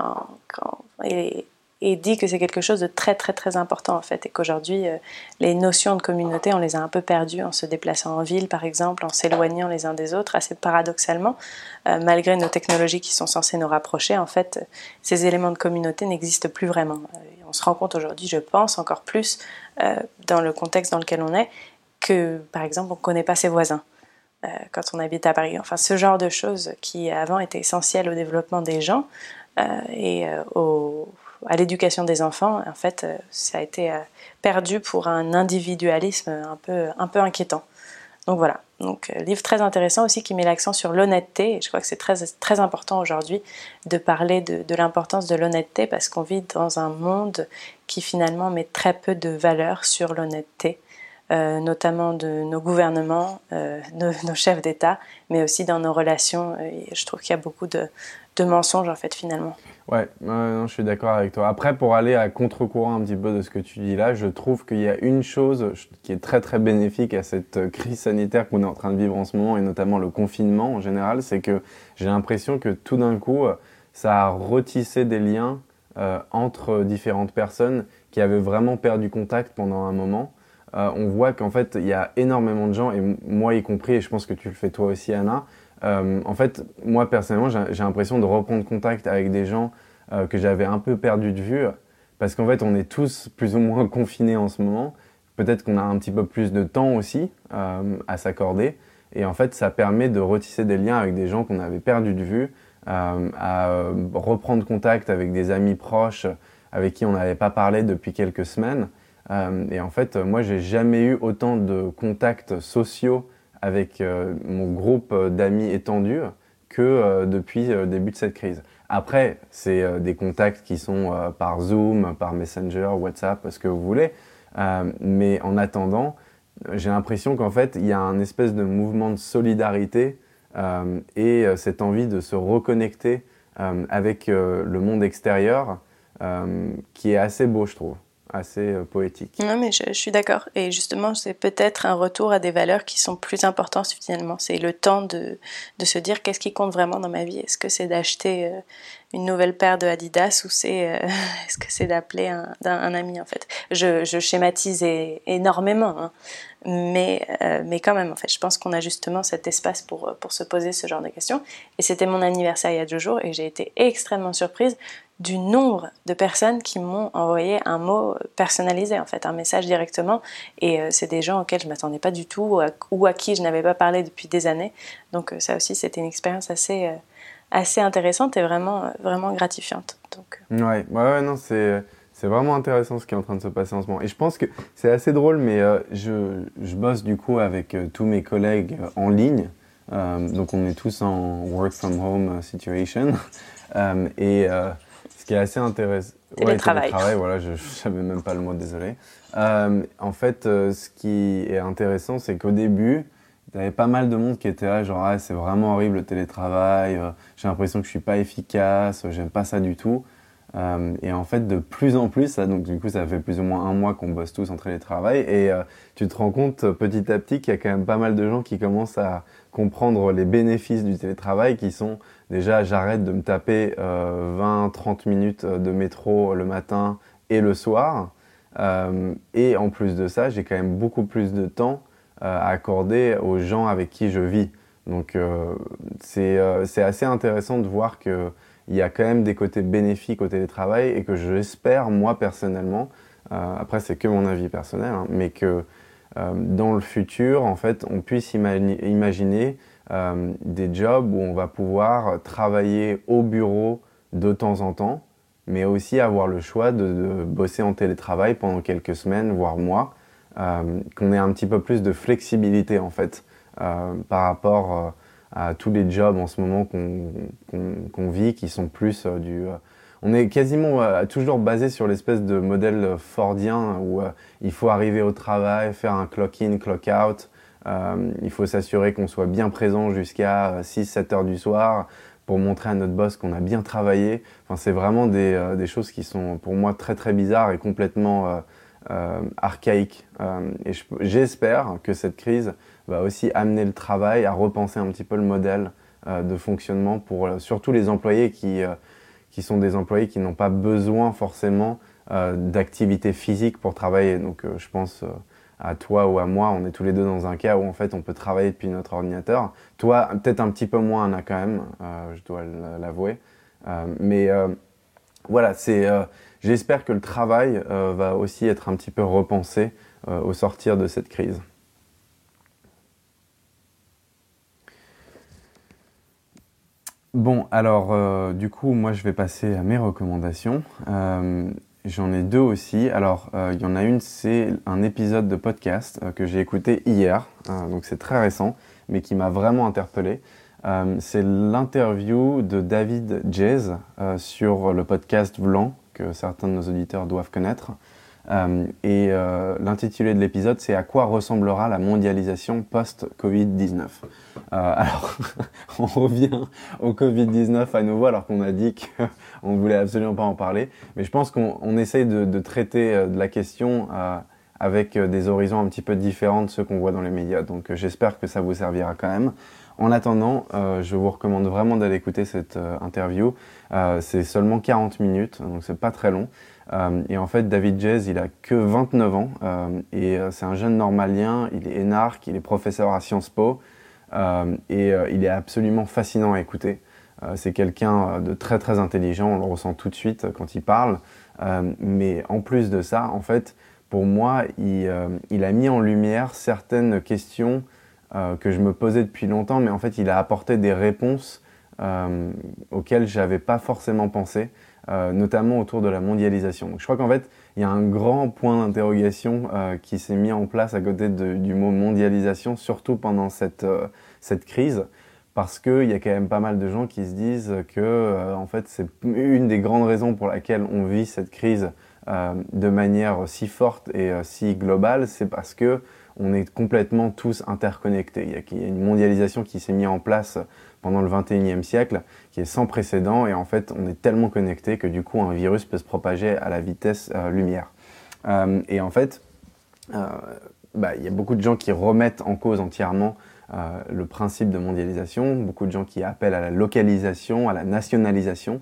et, et dit que c'est quelque chose de très très très important en fait et qu'aujourd'hui euh, les notions de communauté on les a un peu perdues en se déplaçant en ville par exemple, en s'éloignant les uns des autres assez paradoxalement euh, malgré nos technologies qui sont censées nous rapprocher en fait ces éléments de communauté n'existent plus vraiment. Euh, on se rend compte aujourd'hui je pense encore plus dans le contexte dans lequel on est que par exemple on ne connaît pas ses voisins. quand on habite à Paris. Enfin, ce genre de choses qui avant étaient essentielles au développement des gens et au, à l'éducation des enfants, en fait, euh, ça a été euh, perdu pour un individualisme un peu, un peu inquiétant. Donc voilà, donc euh, livre très intéressant aussi qui met l'accent sur l'honnêteté. Et je crois que c'est très, très important aujourd'hui de parler de, de l'importance de l'honnêteté parce qu'on vit dans un monde qui finalement met très peu de valeur sur l'honnêteté, notamment de nos gouvernements, euh, nos, chefs d'État, mais aussi dans nos relations. Je trouve qu'il y a beaucoup de, de mensonges en fait finalement. Ouais, je suis d'accord avec toi. Après, pour aller à contre-courant un petit peu de ce que tu dis là, je trouve qu'il y a une chose qui est très très bénéfique à cette euh, crise sanitaire qu'on est en train de vivre en ce moment, et notamment le confinement en général, c'est que j'ai l'impression que tout d'un coup, ça a retissé des liens euh, entre différentes personnes qui avaient vraiment perdu contact pendant un moment. Euh, on voit qu'en fait, il y a énormément de gens, et moi y compris, et je pense que tu le fais toi aussi, Anna, euh, en fait, moi personnellement, j'ai l'impression de reprendre contact avec des gens euh, que j'avais un peu perdu de vue, parce qu'en fait, on est tous plus ou moins [LAUGHS] confinés en ce moment. Peut-être qu'on a un petit peu plus de temps aussi euh, à s'accorder, et en fait, ça permet de retisser des liens avec des gens qu'on avait perdu de vue à reprendre contact avec des amis proches avec qui on n'avait pas parlé depuis quelques semaines. et en fait, moi, j'ai jamais eu autant de contacts sociaux avec mon groupe d'amis étendu que depuis le début de cette crise. Après, c'est euh, des contacts qui sont euh, par Zoom, par Messenger, WhatsApp, ce que vous voulez. Euh, mais en attendant, j'ai l'impression qu'en fait, il y a un espèce de mouvement de solidarité et cette envie de se reconnecter avec le monde extérieur qui est assez beau, je trouve assez euh, poétique. Non, mais je, suis d'accord. Et justement, c'est peut-être un retour à des valeurs qui sont plus importantes finalement. C'est le temps de, de se dire qu'est-ce qui compte vraiment dans ma vie. Est-ce que c'est d'acheter euh, une nouvelle paire de Adidas ou c'est euh, [LAUGHS] est-ce que c'est d'appeler un, un, ami en fait? Je, je schématise énormément, hein. mais, mais quand même en fait, je pense qu'on a justement cet espace pour, pour se poser ce genre de questions. Et c'était mon anniversaire il y a deux jours et j'ai été extrêmement surprise du nombre de personnes qui m'ont envoyé un mot personnalisé, en fait, un message directement. Et euh, c'est des gens auxquels je ne m'attendais pas du tout ou à, qui je n'avais pas parlé depuis des années. Donc euh, ça aussi, c'était une expérience assez, euh, assez intéressante et vraiment, vraiment gratifiante. Donc, ouais, ouais, non, c'est... C'est vraiment intéressant ce qui est en train de se passer en ce moment. Et je pense que c'est assez drôle, mais je, je, bosse du coup avec tous mes collègues en ligne. donc on est tous en work from home situation. [LAUGHS] et qui est assez intéressant. Télétravail. Ouais, voilà, je savais même pas le mot, désolé. Euh, en fait, euh, ce qui est intéressant, c'est qu'au début, il y avait pas mal de monde qui était là, genre, ah, c'est vraiment horrible le télétravail, euh, j'ai l'impression que je suis pas efficace, j'aime pas ça du tout. et en fait, de plus en plus, ça, donc du coup, ça fait plus ou moins un mois qu'on bosse tous en télétravail, et tu te rends compte petit à petit qu'il y a quand même pas mal de gens qui commencent à comprendre les bénéfices du télétravail, qui sont Déjà, j'arrête de me taper 20-30 euh, minutes de métro le matin et le soir. Euh, et en plus de ça, j'ai quand même beaucoup plus de temps euh, à accorder aux gens avec qui je vis. Donc c'est assez intéressant de voir qu'il y a quand même des côtés bénéfiques au télétravail et que j'espère, moi personnellement, après c'est que mon avis personnel, hein, mais que dans le futur, en fait, on puisse imaginer euh, des jobs où on va pouvoir travailler au bureau de temps en temps, mais aussi avoir le choix de, bosser en télétravail pendant quelques semaines, voire mois, euh, qu'on ait un petit peu plus de flexibilité en fait euh, par rapport à tous les jobs en ce moment qu'on vit qui sont plus du on est quasiment toujours basé sur l'espèce de modèle fordien où il faut arriver au travail, faire un clock in, clock out, euh, il faut s'assurer qu'on soit bien présent jusqu'à 6-7 heures du soir pour montrer à notre boss qu'on a bien travaillé. Enfin, c'est vraiment des, euh, choses qui sont pour moi très très bizarres et complètement euh, archaïques. et j'espère que cette crise va aussi amener le travail à repenser un petit peu le modèle de fonctionnement pour surtout les employés qui, qui sont des employés qui n'ont pas besoin forcément d'activité physique pour travailler. Donc je pense à toi ou à moi, on est tous les deux dans un cas où en fait on peut travailler depuis notre ordinateur. Toi, peut-être un petit peu moins, Anna, quand même, euh, je dois l'avouer. Euh, mais euh, voilà, c'est, j'espère que le travail va aussi être un petit peu repensé au sortir de cette crise. Bon, alors du coup, moi je vais passer à mes recommandations. J'en ai deux aussi. Alors, euh, il y en a une, c'est un épisode de podcast euh, que j'ai écouté hier, euh, donc c'est très récent, mais qui m'a vraiment interpellé. c'est l'interview de David Jez sur le podcast Vlan, que certains de nos auditeurs doivent connaître. Euh, et euh, l'intitulé de l'épisode, c'est À quoi ressemblera la mondialisation post-Covid-19 euh, Alors, [LAUGHS] on revient au Covid-19 à nouveau, alors qu'on a dit qu'on ne voulait absolument pas en parler. Mais je pense qu'on essaye de, traiter de la question avec des horizons un petit peu différents de ceux qu'on voit dans les médias. Donc j'espère que ça vous servira quand même. En attendant, je vous recommande vraiment d'aller écouter cette interview. c'est seulement 40 minutes, donc c'est pas très long. Euh, et en fait, David Jez, il a que 29 ans euh, et euh, c'est un jeune normalien. Il est énarque, il est professeur à Sciences Po et il est absolument fascinant à écouter. c'est quelqu'un de très très intelligent, on le ressent tout de suite quand il parle. mais en plus de ça, en fait, pour moi, il, a mis en lumière certaines questions que je me posais depuis longtemps, mais en fait, il a apporté des réponses euh, auxquels j'avais pas forcément pensé, euh, notamment autour de la mondialisation. je crois qu'en fait, il y a un grand point d'interrogation euh, qui s'est mis en place à côté du mot mondialisation, surtout pendant cette, cette crise, parce qu'il y a quand même pas mal de gens qui se disent que, en fait, c'est une des grandes raisons pour laquelle on vit cette crise de manière si forte et si globale, c'est parce que on est complètement tous interconnectés. Il y a, une mondialisation qui s'est mise en place pendant le 21e siècle, qui est sans précédent, et en fait, on est tellement connectés que du coup, un virus peut se propager à la vitesse euh, lumière. Euh, et en fait, euh, bah, il y a beaucoup de gens qui remettent en cause entièrement le principe de mondialisation, beaucoup de gens qui appellent à la localisation, à la nationalisation.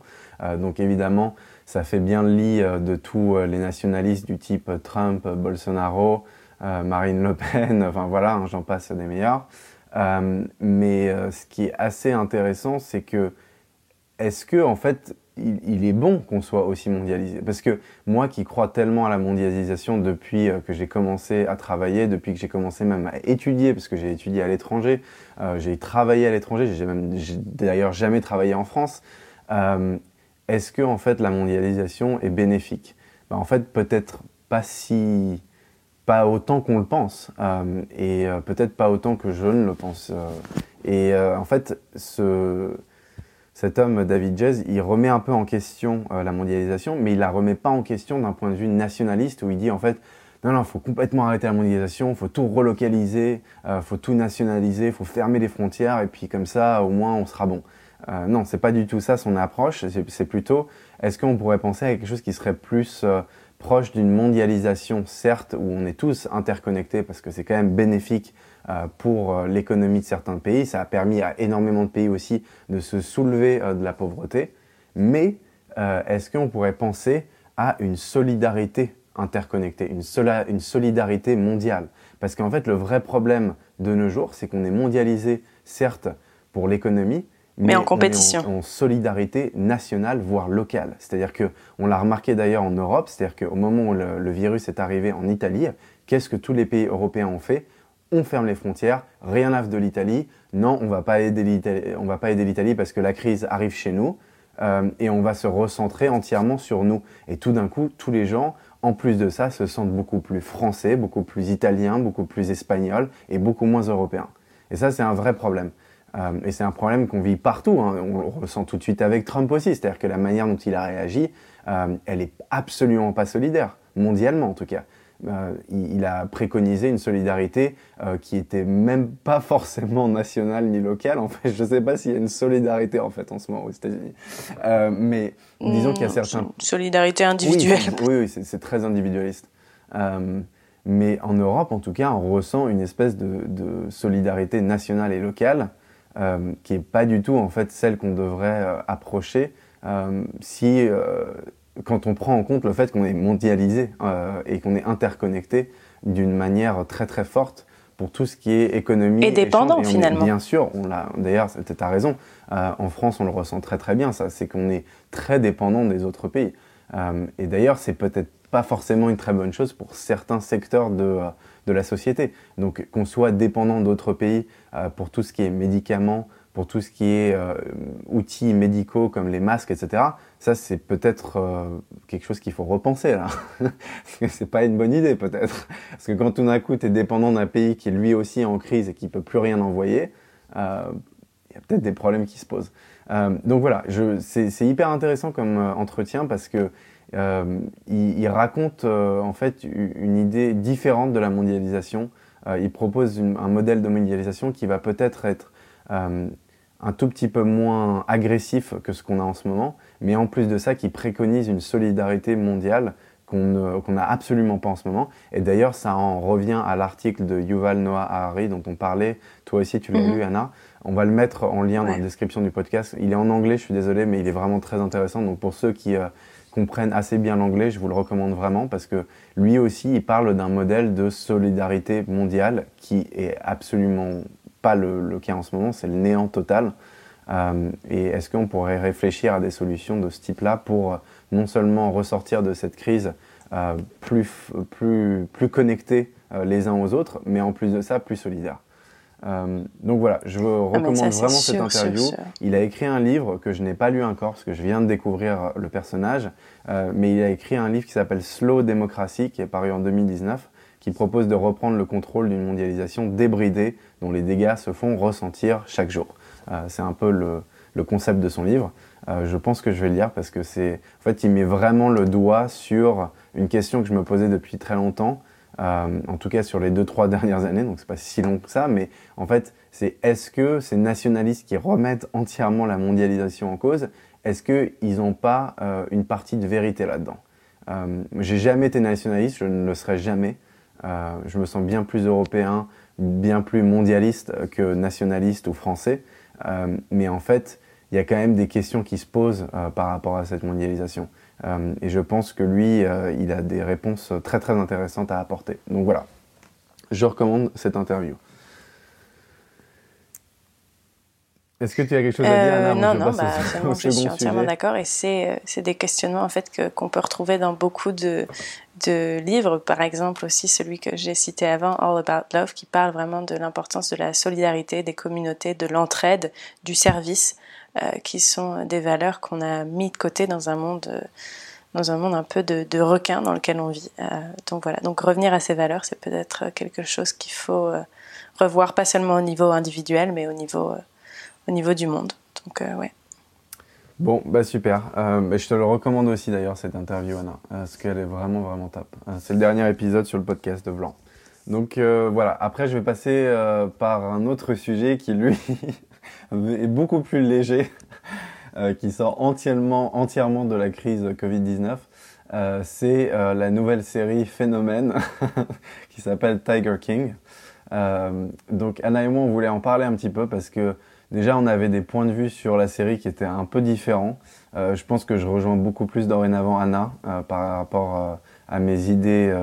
donc évidemment, ça fait bien le lit de tous les nationalistes du type Trump, Bolsonaro, Marine Le Pen, [LAUGHS] enfin voilà, hein, j'en passe des meilleurs. Mais ce qui est assez intéressant, c'est que est-ce que en fait il, est bon qu'on soit aussi mondialisé? Parce que moi qui crois tellement à la mondialisation depuis euh, que j'ai commencé à travailler, depuis que j'ai commencé même à étudier, parce que j'ai étudié à l'étranger, j'ai travaillé à l'étranger, j'ai même d'ailleurs jamais travaillé en France. Est-ce que en fait la mondialisation est bénéfique? Ben, En fait peut-être pas si pas autant qu'on le pense, euh, et euh, peut-être pas autant que je ne le pense. Euh. et en fait, ce, cet homme, David Jez, il remet un peu en question la mondialisation, mais il la remet pas en question d'un point de vue nationaliste, où il dit en fait, non, non, faut complètement arrêter la mondialisation, faut tout relocaliser, il faut tout nationaliser, faut fermer les frontières, et puis comme ça, au moins, on sera bon. non, c'est pas du tout ça son approche, c'est plutôt, est-ce qu'on pourrait penser à quelque chose qui serait plus proche d'une mondialisation, certes, où on est tous interconnectés parce que c'est quand même bénéfique euh, pour euh, l'économie de certains pays. Ça a permis à énormément de pays aussi de se soulever euh, de la pauvreté. Mais est-ce qu'on pourrait penser à une solidarité interconnectée, une, une solidarité mondiale? Parce qu'en fait, le vrai problème de nos jours, c'est qu'on est mondialisé, certes, pour l'économie, mais, en compétition. En, solidarité nationale, voire locale. C'est-à-dire que, on l'a remarqué d'ailleurs en Europe, c'est-à-dire qu'au moment où le, virus est arrivé en Italie, qu'est-ce que tous les pays européens ont fait? On ferme les frontières, rien à de l'Italie. Non, on va va pas aider l'Italie parce que la crise arrive chez nous. Euh, et on va se recentrer entièrement sur nous. Et tout d'un coup, tous les gens, en plus de ça, se sentent beaucoup plus français, beaucoup plus italiens, beaucoup plus espagnols et beaucoup moins européens. Et ça, c'est un vrai problème. Euh, et c'est un problème qu'on vit partout. Hein. On le ressent tout de suite avec Trump aussi. C'est-à-dire que la manière dont il a réagi, euh, elle est absolument pas solidaire, mondialement en tout cas. Euh, il, a préconisé une solidarité qui était même pas forcément nationale ni locale. En fait, je sais pas s'il y a une solidarité en fait en ce moment aux États-Unis. mais disons qu'il y a certains. Solidarité individuelle. [LAUGHS] Oui, oui, c'est très individualiste. mais en Europe, en tout cas, on ressent une espèce de, de solidarité nationale et locale euh, qui n'est pas du tout en fait celle qu'on devrait euh, approcher euh, si, quand on prend en compte le fait qu'on est mondialisé et qu'on est interconnecté d'une manière très très forte pour tout ce qui est économie. Et dépendant finalement. bien sûr, on l'a. D'ailleurs, tu as raison. en France, on le ressent très très bien. Ça, c'est qu'on est très dépendant des autres pays. et d'ailleurs, c'est peut-être pas forcément une très bonne chose pour certains secteurs de, de la société. Donc qu'on soit dépendant d'autres pays euh, pour tout ce qui est médicaments, pour tout ce qui est euh, outils médicaux comme les masques, etc. Ça, c'est peut-être euh, quelque chose qu'il faut repenser là. [LAUGHS] C'est pas une bonne idée peut-être. Parce que quand tout d'un coup, tu es dépendant d'un pays qui est lui aussi en crise et qui peut plus rien envoyer, il y a peut-être des problèmes qui se posent. donc voilà, c'est hyper intéressant comme entretien parce que euh, il, raconte euh, en fait une idée différente de la mondialisation. Euh, il propose un modèle de mondialisation qui va peut-être être, un tout petit peu moins agressif que ce qu'on a en ce moment, mais en plus de ça, qui préconise une solidarité mondiale qu'on n'a absolument pas en ce moment. Et d'ailleurs, ça en revient à l'article de Yuval Noah Harari dont on parlait. Toi aussi, tu l'as mhm. lu, Anna. On va le mettre en lien dans la description du podcast. Il est en anglais, je suis désolé, mais il est vraiment très intéressant. Donc pour ceux qui, comprennent assez bien l'anglais, je vous le recommande vraiment parce que lui aussi, il parle d'un modèle de solidarité mondiale qui est absolument pas le, cas en ce moment, c'est le néant total. Euh, et est-ce qu'on pourrait réfléchir à des solutions de ce type-là pour euh, non seulement ressortir de cette crise euh, plus, plus, plus connectés les uns aux autres, mais en plus de ça, plus solidaires donc voilà, je ah, recommande vraiment cette interview. Il a écrit un livre que je n'ai pas lu encore parce que je viens de découvrir le personnage, mais il a écrit un livre qui s'appelle Slow Democracy qui est paru en 2019 qui propose de reprendre le contrôle d'une mondialisation débridée dont les dégâts se font ressentir chaque jour. c'est un peu le, concept de son livre. je pense que je vais le lire parce que c'est, en fait, il met vraiment le doigt sur une question que je me posais depuis très longtemps, euh, en tout cas sur les deux trois [LAUGHS] dernières années, donc c'est pas si long que ça, mais en fait c'est est-ce que ces nationalistes qui remettent entièrement la mondialisation en cause, est-ce qu'ils n'ont pas euh, une partie de vérité là-dedans? Euh, J'ai jamais été nationaliste, je ne le serai jamais. Euh, je me sens bien plus européen, bien plus mondialiste que nationaliste ou français, mais en fait il y a quand même des questions qui se posent par rapport à cette mondialisation. Euh, et je pense que lui, euh, il a des réponses très très intéressantes à apporter. Donc voilà, je recommande cette interview. Est-ce que tu as quelque chose à dire, Anna? Euh, Non, non, bah, je suis entièrement d'accord. Et c'est des questionnements en fait qu'on peut retrouver dans beaucoup de, de livres. Par exemple, aussi celui que j'ai cité avant, All About Love, qui parle vraiment de l'importance de la solidarité, des communautés, de l'entraide, du service. Euh, qui sont des valeurs qu'on a mis de côté dans un monde, euh, dans un monde un peu de, requin dans lequel on vit. Euh, donc voilà, donc revenir à ces valeurs, c'est peut-être quelque chose qu'il faut revoir, pas seulement au niveau individuel, mais au niveau, au niveau du monde. Donc ouais. Bon, bah super. Euh, je te le recommande aussi d'ailleurs cette interview, Anna, parce qu'elle est vraiment vraiment top. C'est le dernier épisode sur le podcast de Blanc. Donc voilà. Après, je vais passer par un autre sujet qui lui [LAUGHS] est beaucoup plus léger, euh, qui sort entièrement, entièrement de la crise Covid-19. Euh, c'est euh, la nouvelle série Phénomène [LAUGHS] qui s'appelle Tiger King. donc Anna et moi, on voulait en parler un petit peu parce que déjà, on avait des points de vue sur la série qui étaient un peu différents. je pense que je rejoins beaucoup plus dorénavant Anna par rapport à mes idées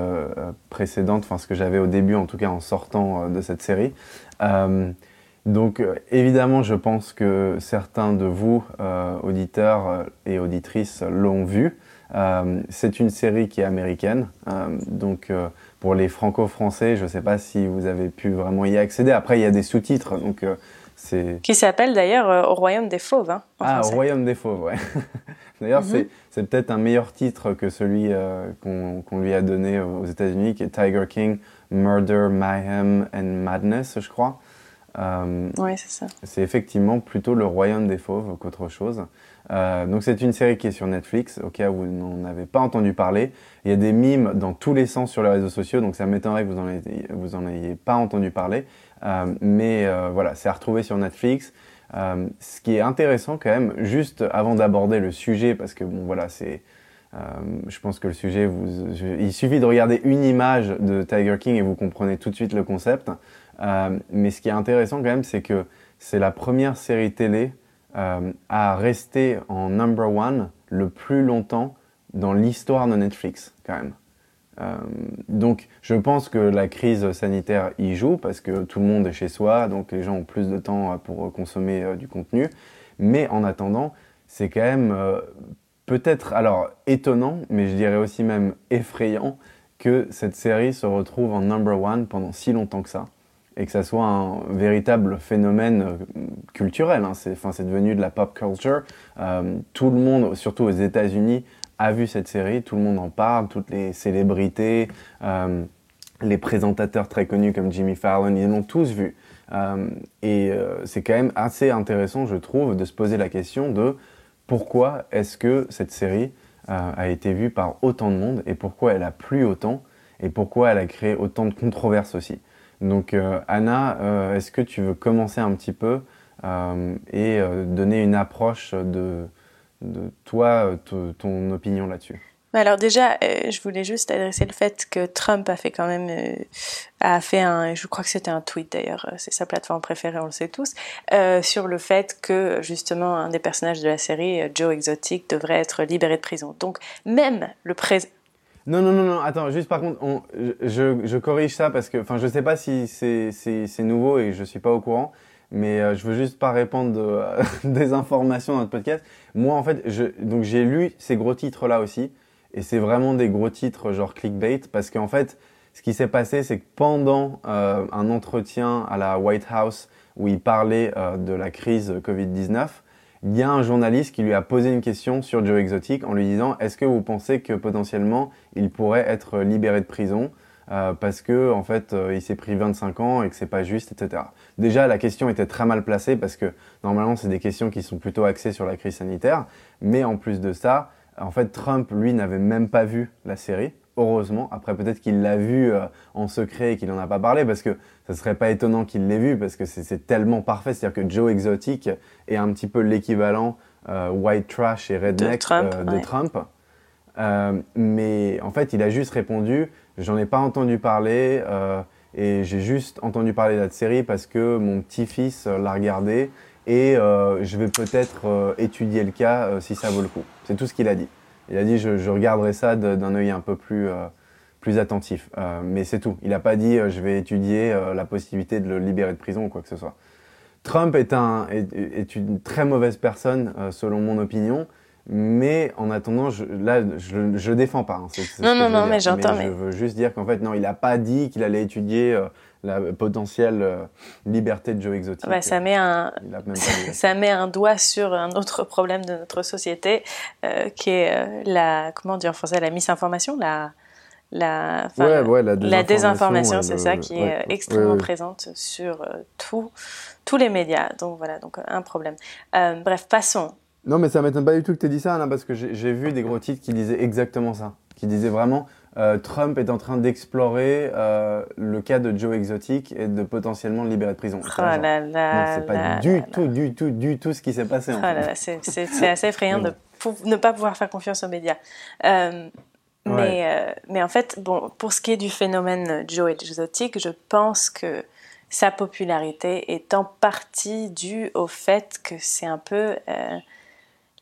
précédentes, enfin ce que j'avais au début en tout cas en sortant de cette série. Donc euh, évidemment, je pense que certains de vous, euh, auditeurs euh, et auditrices, l'ont vu. c'est une série qui est américaine. donc pour les franco-français, je ne sais pas si vous avez pu vraiment y accéder. Après, il y a des sous-titres. Donc. Qui s'appelle d'ailleurs Au Royaume des Fauves. Hein, ah, Au Royaume des Fauves, ouais. [LAUGHS] d'ailleurs, mhm. c'est, peut-être un meilleur titre que celui qu'on, qu'on lui a donné aux États-Unis, qui est Tiger King, Murder, Mayhem and Madness, je crois. Euh, oui, c'est ça. C'est effectivement plutôt le royaume des fauves qu'autre chose. Euh, donc c'est une série qui est sur Netflix, au cas où vous n'en avez pas entendu parler. Il y a des mimes dans tous les sens sur les réseaux sociaux, donc ça m'étonnerait que vous en ayez, ayez pas entendu parler. Euh, mais euh, voilà, c'est à retrouver sur Netflix. Euh, ce qui est intéressant quand même, juste avant d'aborder le sujet, parce que bon voilà, c'est je pense que le sujet, il suffit de regarder une image de Tiger King et vous comprenez tout de suite le concept. Mais ce qui est intéressant quand même, c'est que c'est la première série télé à rester en number one le plus longtemps dans l'histoire de Netflix, quand même. Euh, donc, je pense que la crise sanitaire y joue parce que tout le monde est chez soi, donc les gens ont plus de temps pour consommer du contenu. Mais en attendant, c'est quand même peut-être alors étonnant, mais je dirais aussi même effrayant que cette série se retrouve en number one pendant si longtemps que ça et que ça soit un véritable phénomène euh, culturel. Hein. C'est, devenu de la pop culture. Euh, tout le monde, surtout aux États-Unis, a vu cette série. Tout le monde en parle. Toutes les célébrités, euh, les présentateurs très connus comme Jimmy Fallon, ils l'ont tous vu. Euh, et euh, c'est quand même assez intéressant, je trouve, de se poser la question de pourquoi est-ce que cette série a été vue par autant de monde et pourquoi elle a plu autant et pourquoi elle a créé autant de controverses aussi. Donc Anna, est-ce que tu veux commencer un petit peu et donner une approche de, de toi, ton opinion là-dessus alors déjà, je voulais juste adresser le fait que Trump a fait quand même, a fait un, je crois que c'était un tweet d'ailleurs, c'est sa plateforme préférée, on le sait tous, sur le fait que justement un des personnages de la série, Joe Exotic, devrait être libéré de prison. Donc même le président, non, non, non, non, attends, juste par contre, on, je, je, corrige ça parce que, enfin, je sais pas si c'est nouveau et je suis pas au courant, mais euh, je veux juste pas répandre de, [LAUGHS] des informations dans notre podcast. Moi, en fait, donc j'ai lu ces gros titres-là aussi, et c'est vraiment des gros titres genre clickbait parce qu'en fait, Ce qui s'est passé, c'est que pendant un entretien à la White House où il parlait de la crise Covid-19, il y a un journaliste qui lui a posé une question sur Joe Exotic en lui disant Est-ce que vous pensez que potentiellement il pourrait être libéré de prison? Euh, parce que en fait euh, il s'est pris 25 ans et que c'est pas juste, etc. Déjà la question était très mal placée parce que normalement c'est des questions qui sont plutôt axées sur la crise sanitaire, mais en plus de ça, en fait Trump lui n'avait même pas vu la série heureusement. Après, peut-être qu'il l'a vu euh, en secret et qu'il n'en a pas parlé, parce que ça serait pas étonnant qu'il l'ait vu, parce que c'est tellement parfait. C'est-à-dire que Joe Exotic est un petit peu l'équivalent white trash et redneck de Trump. Euh, mais en fait, il a juste répondu, j'en ai pas entendu parler, et j'ai juste entendu parler de la série parce que mon petit-fils l'a regardé, et je vais peut-être étudier le cas si ça vaut le coup. C'est tout ce qu'il a dit. Il a dit je, je regarderai ça d'un œil un peu plus, euh, plus attentif. Euh, mais c'est tout. Il n'a pas dit euh, je vais étudier la possibilité de le libérer de prison ou quoi que ce soit. Trump est, un, est une très mauvaise personne selon mon opinion. Mais en attendant, je, là, je ne défends pas. Hein, non, non, non, mais j'entends. Mais... Je veux juste dire qu'en fait, non, il n'a pas dit qu'il allait étudier la potentielle euh, liberté de Joe Exotic. ça, met un, [LAUGHS] ça met un doigt sur un autre problème de notre société, euh, qui est euh, la, comment dire en français, la misinformation, la, la, la, désinformation, c'est ça, qui est extrêmement présente sur tout, tous les médias. Donc voilà, donc un problème. bref, passons. Non, mais ça m'étonne pas du tout que tu aies dit ça, parce que j'ai vu des gros titres qui disaient exactement ça, qui disaient vraiment euh, Trump est en train d'explorer euh, le cas de Joe Exotic et de potentiellement le libérer de prison. Oh là là, non, c'est pas du tout, du tout, du tout ce qui s'est passé. En oh c'est assez effrayant de [LAUGHS] ne pas pouvoir faire confiance aux médias. Euh, mais, mais en fait, bon, pour ce qui est du phénomène Joe Exotic, je pense que sa popularité est en partie due au fait que c'est un peu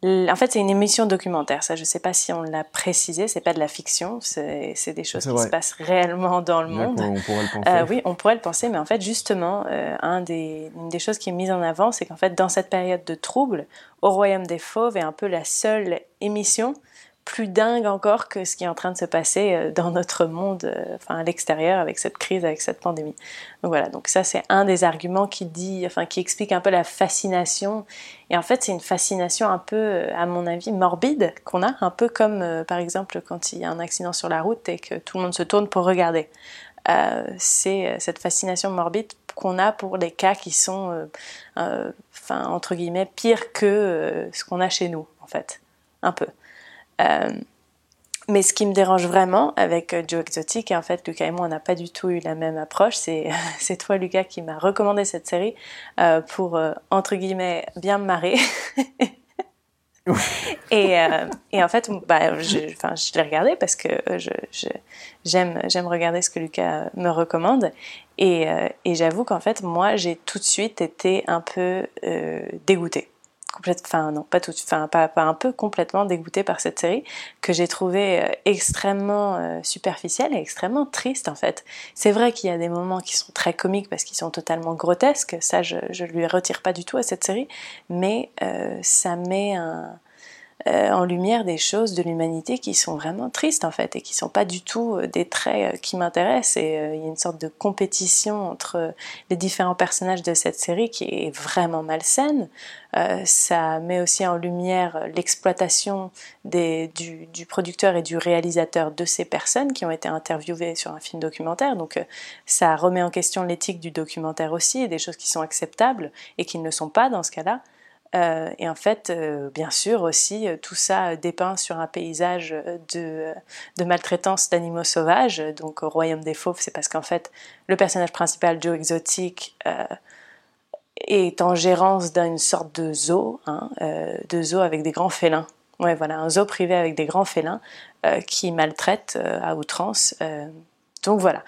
en fait, c'est une émission documentaire. Ça, je ne sais pas si on l'a précisé. C'est pas de la fiction. C'est des choses qui se passent réellement dans le monde. On pourrait le penser. Euh, oui, on pourrait le penser, mais en fait, justement, euh, un des, une des choses qui est mise en avant, c'est qu'en fait, dans cette période de trouble, Au Royaume des Fauves est un peu la seule émission plus dingue encore que ce qui est en train de se passer euh, dans notre monde, euh, enfin à l'extérieur avec cette crise, avec cette pandémie. Donc voilà, donc ça c'est un des arguments qui dit, enfin qui explique un peu la fascination. Et en fait c'est une fascination un peu, euh, à mon avis, morbide qu'on a, un peu comme par exemple quand il y a un accident sur la route et que tout le monde se tourne pour regarder. c'est cette fascination morbide qu'on a pour les cas qui sont, enfin entre guillemets, pires que ce qu'on a chez nous en fait, un peu. Euh, mais ce qui me dérange vraiment avec euh, Joe Exotic, et en fait Lucas et moi on n'a pas du tout eu la même approche, c'est, [LAUGHS] toi Lucas qui m'a recommandé cette série euh, pour, entre guillemets, bien me marrer. [LAUGHS] et, et, en fait, bah, je, je l'ai regardé parce que je, j'aime, j'aime regarder ce que Lucas me recommande. Et, et j'avoue qu'en fait, moi, j'ai tout de suite été un peu dégoûtée enfin non, pas tout, enfin pas, pas, un peu complètement dégoûtée par cette série que j'ai trouvée euh, extrêmement euh, superficielle et extrêmement triste en fait. C'est vrai qu'il y a des moments qui sont très comiques parce qu'ils sont totalement grotesques, ça je, je lui retire pas du tout à cette série, mais euh, ça met un, euh, en lumière des choses de l'humanité qui sont vraiment tristes en fait et qui sont pas du tout euh, des traits euh, qui m'intéressent et il y a une sorte de compétition entre les différents personnages de cette série qui est vraiment malsaine. ça met aussi en lumière l'exploitation du, du, producteur et du réalisateur de ces personnes qui ont été interviewées sur un film documentaire. Donc ça remet en question l'éthique du documentaire aussi et des choses qui sont acceptables et qui ne le sont pas dans ce cas-là. Euh, et en fait, euh, bien sûr aussi, euh, tout ça dépeint sur un paysage de, maltraitance d'animaux sauvages. Donc au Royaume des Fauves, c'est parce qu'en fait, le personnage principal, Joe Exotic, est en gérance d'une sorte de zoo, hein, de zoo avec des grands félins. Ouais, voilà, un zoo privé avec des grands félins qui maltraitent à outrance. Donc voilà.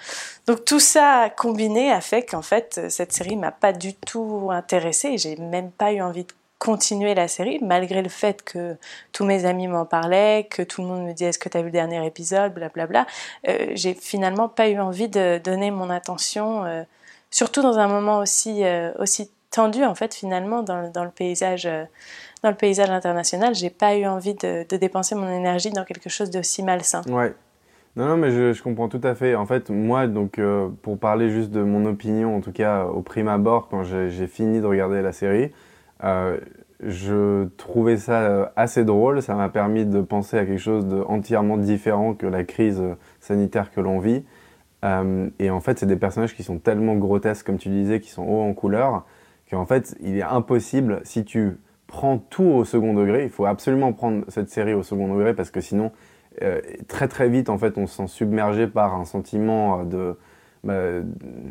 Donc tout ça combiné a fait qu'en fait cette série m'a pas du tout intéressée. J'ai même pas eu envie de continuer la série, malgré le fait que tous mes amis m'en parlaient, que tout le monde me disait est-ce que tu as vu le dernier épisode, blablabla. Euh, j'ai finalement pas eu envie de donner mon attention, euh, surtout dans un moment aussi, euh, aussi tendu en fait finalement dans, dans le paysage. dans le paysage international, j'ai pas eu envie de, dépenser mon énergie dans quelque chose d'aussi malsain. Ouais. Non, non, mais je, comprends tout à fait. En fait, moi, donc, pour parler juste de mon opinion, en tout cas au prime abord, quand j'ai fini de regarder la série, je trouvais ça euh, assez drôle. Ça m'a permis de penser à quelque chose d'entièrement différent que la crise sanitaire que l'on vit. et en fait, c'est des personnages qui sont tellement grotesques, comme tu disais, qui sont hauts en couleur, qu'en fait, il est impossible, si tu prends tout au second degré, il faut absolument prendre cette série au second degré parce que sinon, euh, très très vite, en fait, on se sent submergé par un sentiment de, bah,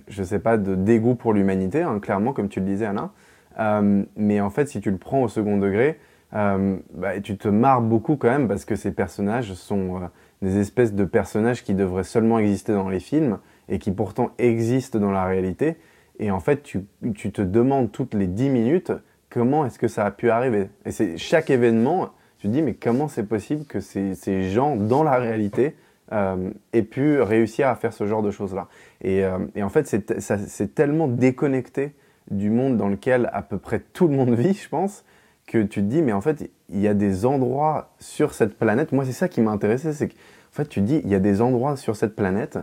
je sais pas, de dégoût pour l'humanité, hein, clairement, comme tu le disais, Alain. Euh, mais en fait, si tu le prends au second degré, euh, bah, tu te marres beaucoup quand même parce que ces personnages sont des espèces de personnages qui devraient seulement exister dans les films et qui pourtant existent dans la réalité. Et en fait, tu, te demandes toutes les 10 minutes comment est-ce que ça a pu arriver. Et c'est chaque événement tu dis, mais comment c'est possible que ces, gens, dans la réalité, euh, aient pu réussir à faire ce genre de choses-là? Euh, et, en fait, c'est tellement déconnecté du monde dans lequel à peu près tout le monde [LAUGHS] vit, je pense, que tu te dis, mais en fait, il y a des endroits sur cette planète. Moi, c'est ça qui m'a intéressé, c'est qu'en fait, tu te dis, il y a des endroits sur cette planète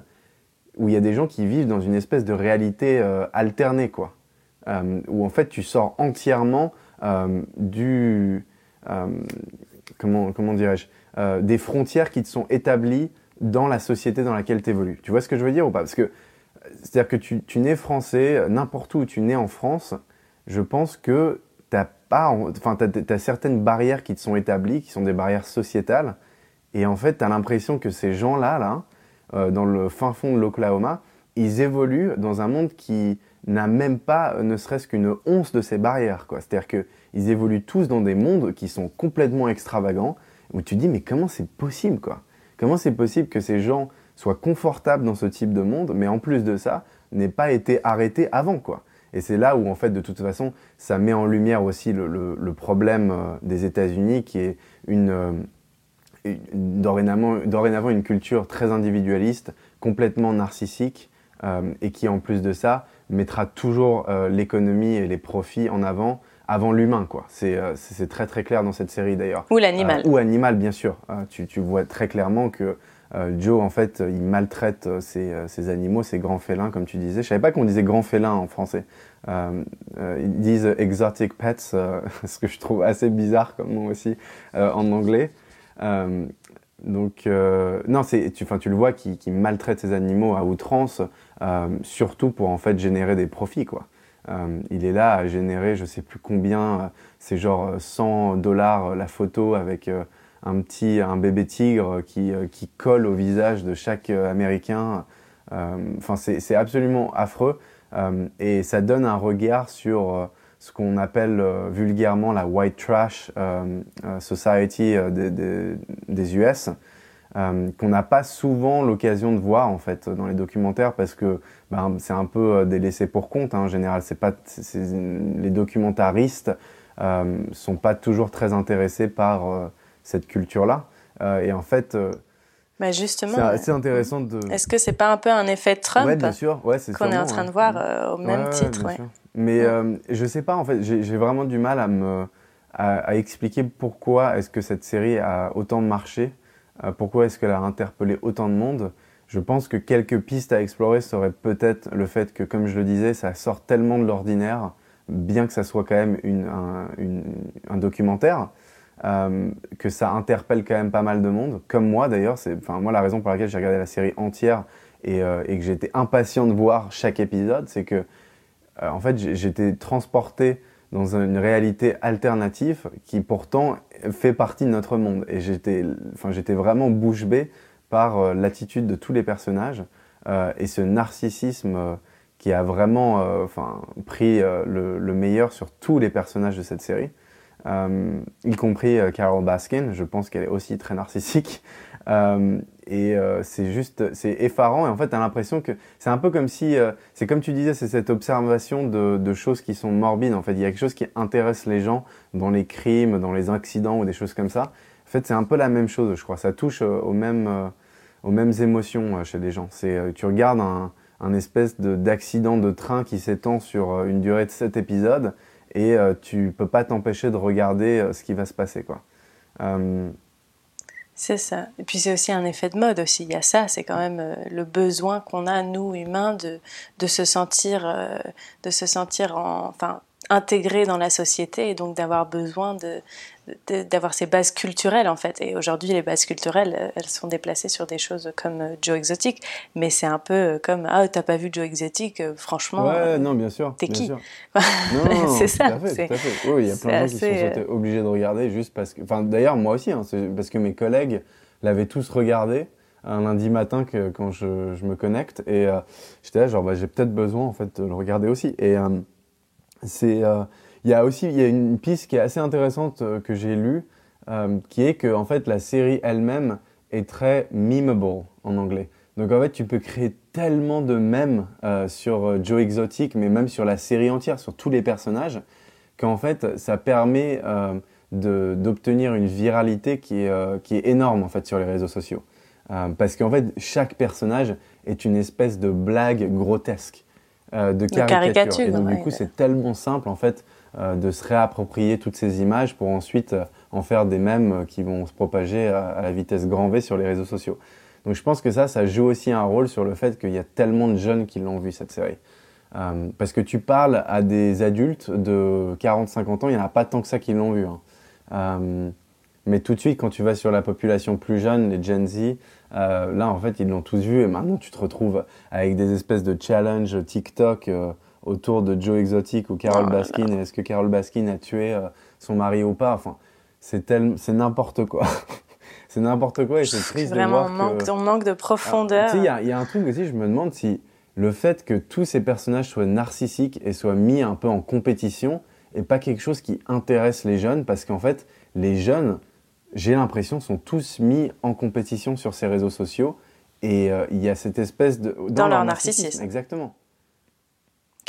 où il y a des gens qui vivent dans une espèce de réalité euh, alternée, quoi. Euh, où en fait, tu sors entièrement euh, du comment, comment dirais-je, des frontières qui te sont établies dans la société dans laquelle tu évolues. Tu vois ce que je veux dire ou pas? Parce que c'est-à-dire que tu, nais français, n'importe où tu nais en France, je pense que t'as pas, enfin, tu as, certaines barrières qui te sont établies, qui sont des barrières sociétales, et en fait, tu as l'impression que ces gens-là, là, euh, dans le fin fond de l'Oklahoma, ils évoluent dans un monde qui n'a même pas, ne serait-ce qu'une once de ces barrières. C'est-à-dire que ils évoluent tous dans des mondes qui sont complètement extravagants, où tu dis mais comment c'est possible quoi? Comment c'est possible que ces gens soient confortables dans ce type de monde, mais en plus de ça, n'aient pas été arrêtés avant quoi et c'est là où, en fait, de toute façon, ça met en lumière aussi le, problème euh, des États-Unis, qui est une, euh, dorénavant, dorénavant, une culture très individualiste, complètement narcissique, euh, et qui, en plus de ça, mettra toujours l'économie et les profits en avant avant l'humain, quoi. Euh, c'est très très clair dans cette série d'ailleurs. Ou l'animal. Ou animal, bien sûr. Tu, tu, vois très clairement que Joe, en fait, il maltraite ses, animaux, ses grands félins, comme tu disais. Je savais pas qu'on disait grands félins en français. ils disent exotic pets, [LAUGHS] ce que je trouve assez bizarre comme nom aussi en anglais. donc, non, tu, tu le vois qui, maltraite ses animaux à outrance, surtout pour en fait générer des profits, quoi. Euh, il est là à générer je sais plus combien, euh, c'est genre 100 euh, dollars la photo avec un petit un bébé tigre qui, qui colle au visage de chaque Américain. Enfin, c'est absolument affreux et ça donne un regard sur ce qu'on appelle vulgairement la white trash society des, des US. Euh, qu'on n'a pas souvent l'occasion de voir en fait dans les documentaires parce que ben, c'est un peu euh, des laissés pour compte hein, en général. C'est pas les documentaristes euh, sont pas toujours très intéressés par euh, cette culture-là et en fait. Bah justement, c'est assez intéressant de. Est-ce que c'est pas un peu un effet Trump ouais, bien sûr. Ouais, c'est qu'on est en train de voir au même titre. Mais je sais pas en fait, j'ai vraiment du mal à me à, à expliquer pourquoi est-ce que cette série a autant marché euh, pourquoi est-ce qu'elle a interpellé autant de monde Je pense que quelques pistes à explorer seraient peut-être le fait que, comme je le disais, ça sort tellement de l'ordinaire, bien que ça soit quand même un, documentaire, euh, que ça interpelle quand même pas mal de monde, comme moi d'ailleurs. C'est, moi la raison pour laquelle j'ai regardé la série entière et, euh, et que j'étais impatient de voir chaque épisode, c'est que en fait j'étais transporté dans une réalité alternative qui pourtant fait partie de notre monde. Et j'étais, vraiment bouche bée par euh, l'attitude de tous les personnages euh, et ce narcissisme euh, qui a vraiment enfin, pris le, meilleur sur tous les personnages de cette série, y compris Carol Baskin. Je pense qu'elle est aussi très narcissique. Et euh, c'est juste, c'est effarant. Et en fait, tu as l'impression que c'est un peu comme si, euh, c'est comme tu disais, c'est cette observation de, choses qui sont morbides. En fait, il y a quelque chose qui intéresse les gens dans les crimes, dans les accidents ou des choses comme ça. En fait, c'est un peu la même chose, je crois. Ça touche euh, aux mêmes, émotions chez les gens. C'est, tu regardes un espèce d'accident de, train qui s'étend sur une durée de 7 épisodes et tu peux pas t'empêcher de regarder ce qui va se passer, quoi. C'est ça. Et puis c'est aussi un effet de mode aussi. Il y a ça, c'est quand même euh, le besoin qu'on a nous humains de, se sentir, euh, de se sentir en, enfin intégré dans la société et donc d'avoir besoin de, d'avoir ces bases culturelles en fait. Et aujourd'hui, les bases culturelles, euh, elles sont déplacées sur des choses comme euh, Joe Exotic, mais c'est un peu euh, comme ah t'as pas vu Joe Exotic, franchement. Ouais, non, bien sûr. T'es qui [LAUGHS] C'est ça. Tout à fait, tout à fait. Oui, il y a plein de gens qui sont obligés de regarder juste parce que. Enfin, d'ailleurs, moi aussi, hein, parce que mes collègues l'avaient tous regardé un lundi matin que, quand je, je me connecte et j'étais là genre bah, j'ai peut-être besoin en fait de le regarder aussi et c'est il y a aussi une piste qui est assez intéressante euh, que j'ai lue, euh, qui est que en fait la série elle-même est très memeable en anglais. Donc en fait tu peux créer tellement de mèmes euh, sur Joe Exotic, mais même sur la série entière, sur tous les personnages, qu'en fait ça permet d'obtenir une viralité qui est, qui est énorme en fait sur les réseaux sociaux. parce qu'en fait chaque personnage est une espèce de blague grotesque. De, caricature. Et donc, du coup, c'est tellement simple, en fait, euh, de se réapproprier toutes ces images pour ensuite euh, en faire des mèmes qui vont se propager à, la vitesse grand V sur les réseaux sociaux. Donc je pense que ça, ça joue aussi un rôle sur le fait qu'il y a tellement de jeunes qui l'ont vu cette série. Euh, parce que tu parles à des adultes de 40-50 ans, il n'y en a pas tant que ça qui l'ont vu. Hein. mais tout de suite, quand tu vas sur la population plus jeune, les Gen Z, là en fait ils l'ont tous vu et maintenant tu te retrouves avec des espèces de challenges TikTok autour de Joe Exotic ou Carol oh Baskin et est-ce que Carol Baskin a tué euh, son mari ou pas? Enfin, c'est c'est n'importe quoi. [LAUGHS] c'est n'importe quoi et c'est triste de voir on manque, on manque de profondeur. Il y, y, a un truc aussi, je me demande si le fait que tous ces personnages soient narcissiques et soient mis un peu en compétition est pas quelque chose qui intéresse les jeunes parce qu'en fait, les jeunes, j'ai l'impression, sont tous mis en compétition sur ces réseaux sociaux et euh, il y a cette espèce de... Dans, leur, narcissisme. Exactement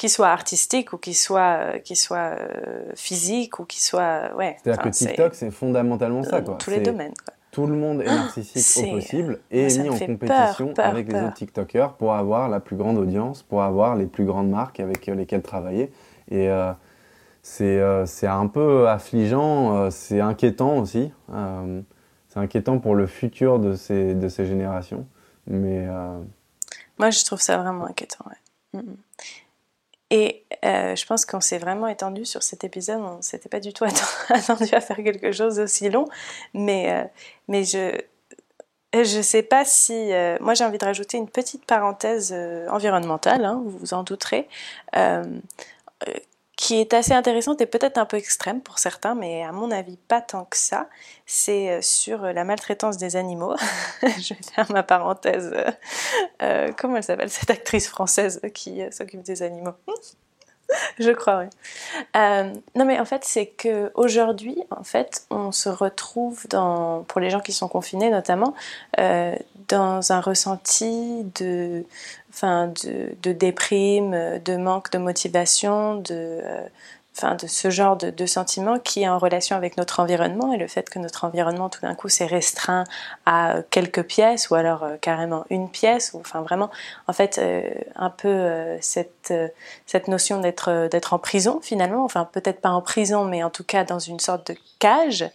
qu'il soit artistique ou qu'il soit, euh, soit euh, physique ou qu'il soit. Ouais, C'est-à-dire que TikTok, c'est fondamentalement ça. Quoi. Tous les domaines. Tout le monde est ah, narcissique au possible et est mis en compétition avec les autres TikTokers pour avoir la plus grande audience, pour avoir les plus grandes marques avec euh, lesquelles travailler. Et c'est un peu affligeant, c'est inquiétant aussi. c'est inquiétant pour le futur de ces, de ces générations. Mais. Moi, je trouve ça vraiment inquiétant. Mm, mm. Et euh, je pense qu'on s'est vraiment étendu sur cet épisode. On ne s'était pas du tout [LAUGHS] attendu à faire quelque chose d'aussi long. Mais, euh, mais je ne sais pas si... Euh, moi, j'ai envie de rajouter une petite parenthèse environnementale, hein, vous vous en douterez, qui est assez intéressante et peut-être un peu extrême pour certains, mais à mon avis pas tant que ça. C'est euh, sur la maltraitance des animaux. [LAUGHS] Je vais faire ma parenthèse. Euh, euh, comment elle s'appelle cette actrice française qui s'occupe des animaux? [LAUGHS] Je crois, non, mais en fait, c'est que aujourd'hui, en fait, on se retrouve pour les gens qui sont confinés notamment, dans un ressenti de, enfin, de, de, déprime, de manque de motivation, de, euh, enfin, de ce genre de, de sentiments qui est en relation avec notre environnement et le fait que notre environnement tout d'un coup s'est restreint à quelques pièces ou alors euh, carrément une pièce ou enfin vraiment en fait euh, un peu cette, cette notion d'être d'être en prison finalement. Enfin peut-être pas en prison mais en tout cas dans une sorte de cage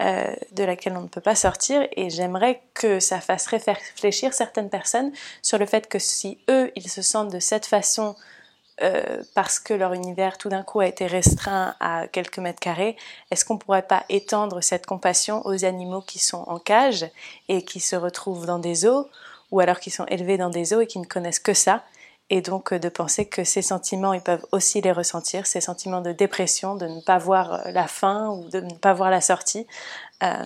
euh, de laquelle on ne peut pas sortir et j'aimerais que ça fasse réfléchir certaines personnes sur le fait que si eux ils se sentent de cette façon euh, parce que leur univers tout d'un coup a été restreint à quelques mètres carrés, est-ce qu'on pourrait pas étendre cette compassion aux animaux qui sont en cage et qui se retrouvent dans des eaux ou alors qui sont élevés dans des eaux et qui ne connaissent que ça? Et donc euh, de penser que ces sentiments, ils peuvent aussi les ressentir, ces sentiments de dépression, de ne pas voir euh, la fin ou de ne pas voir la sortie. Euh,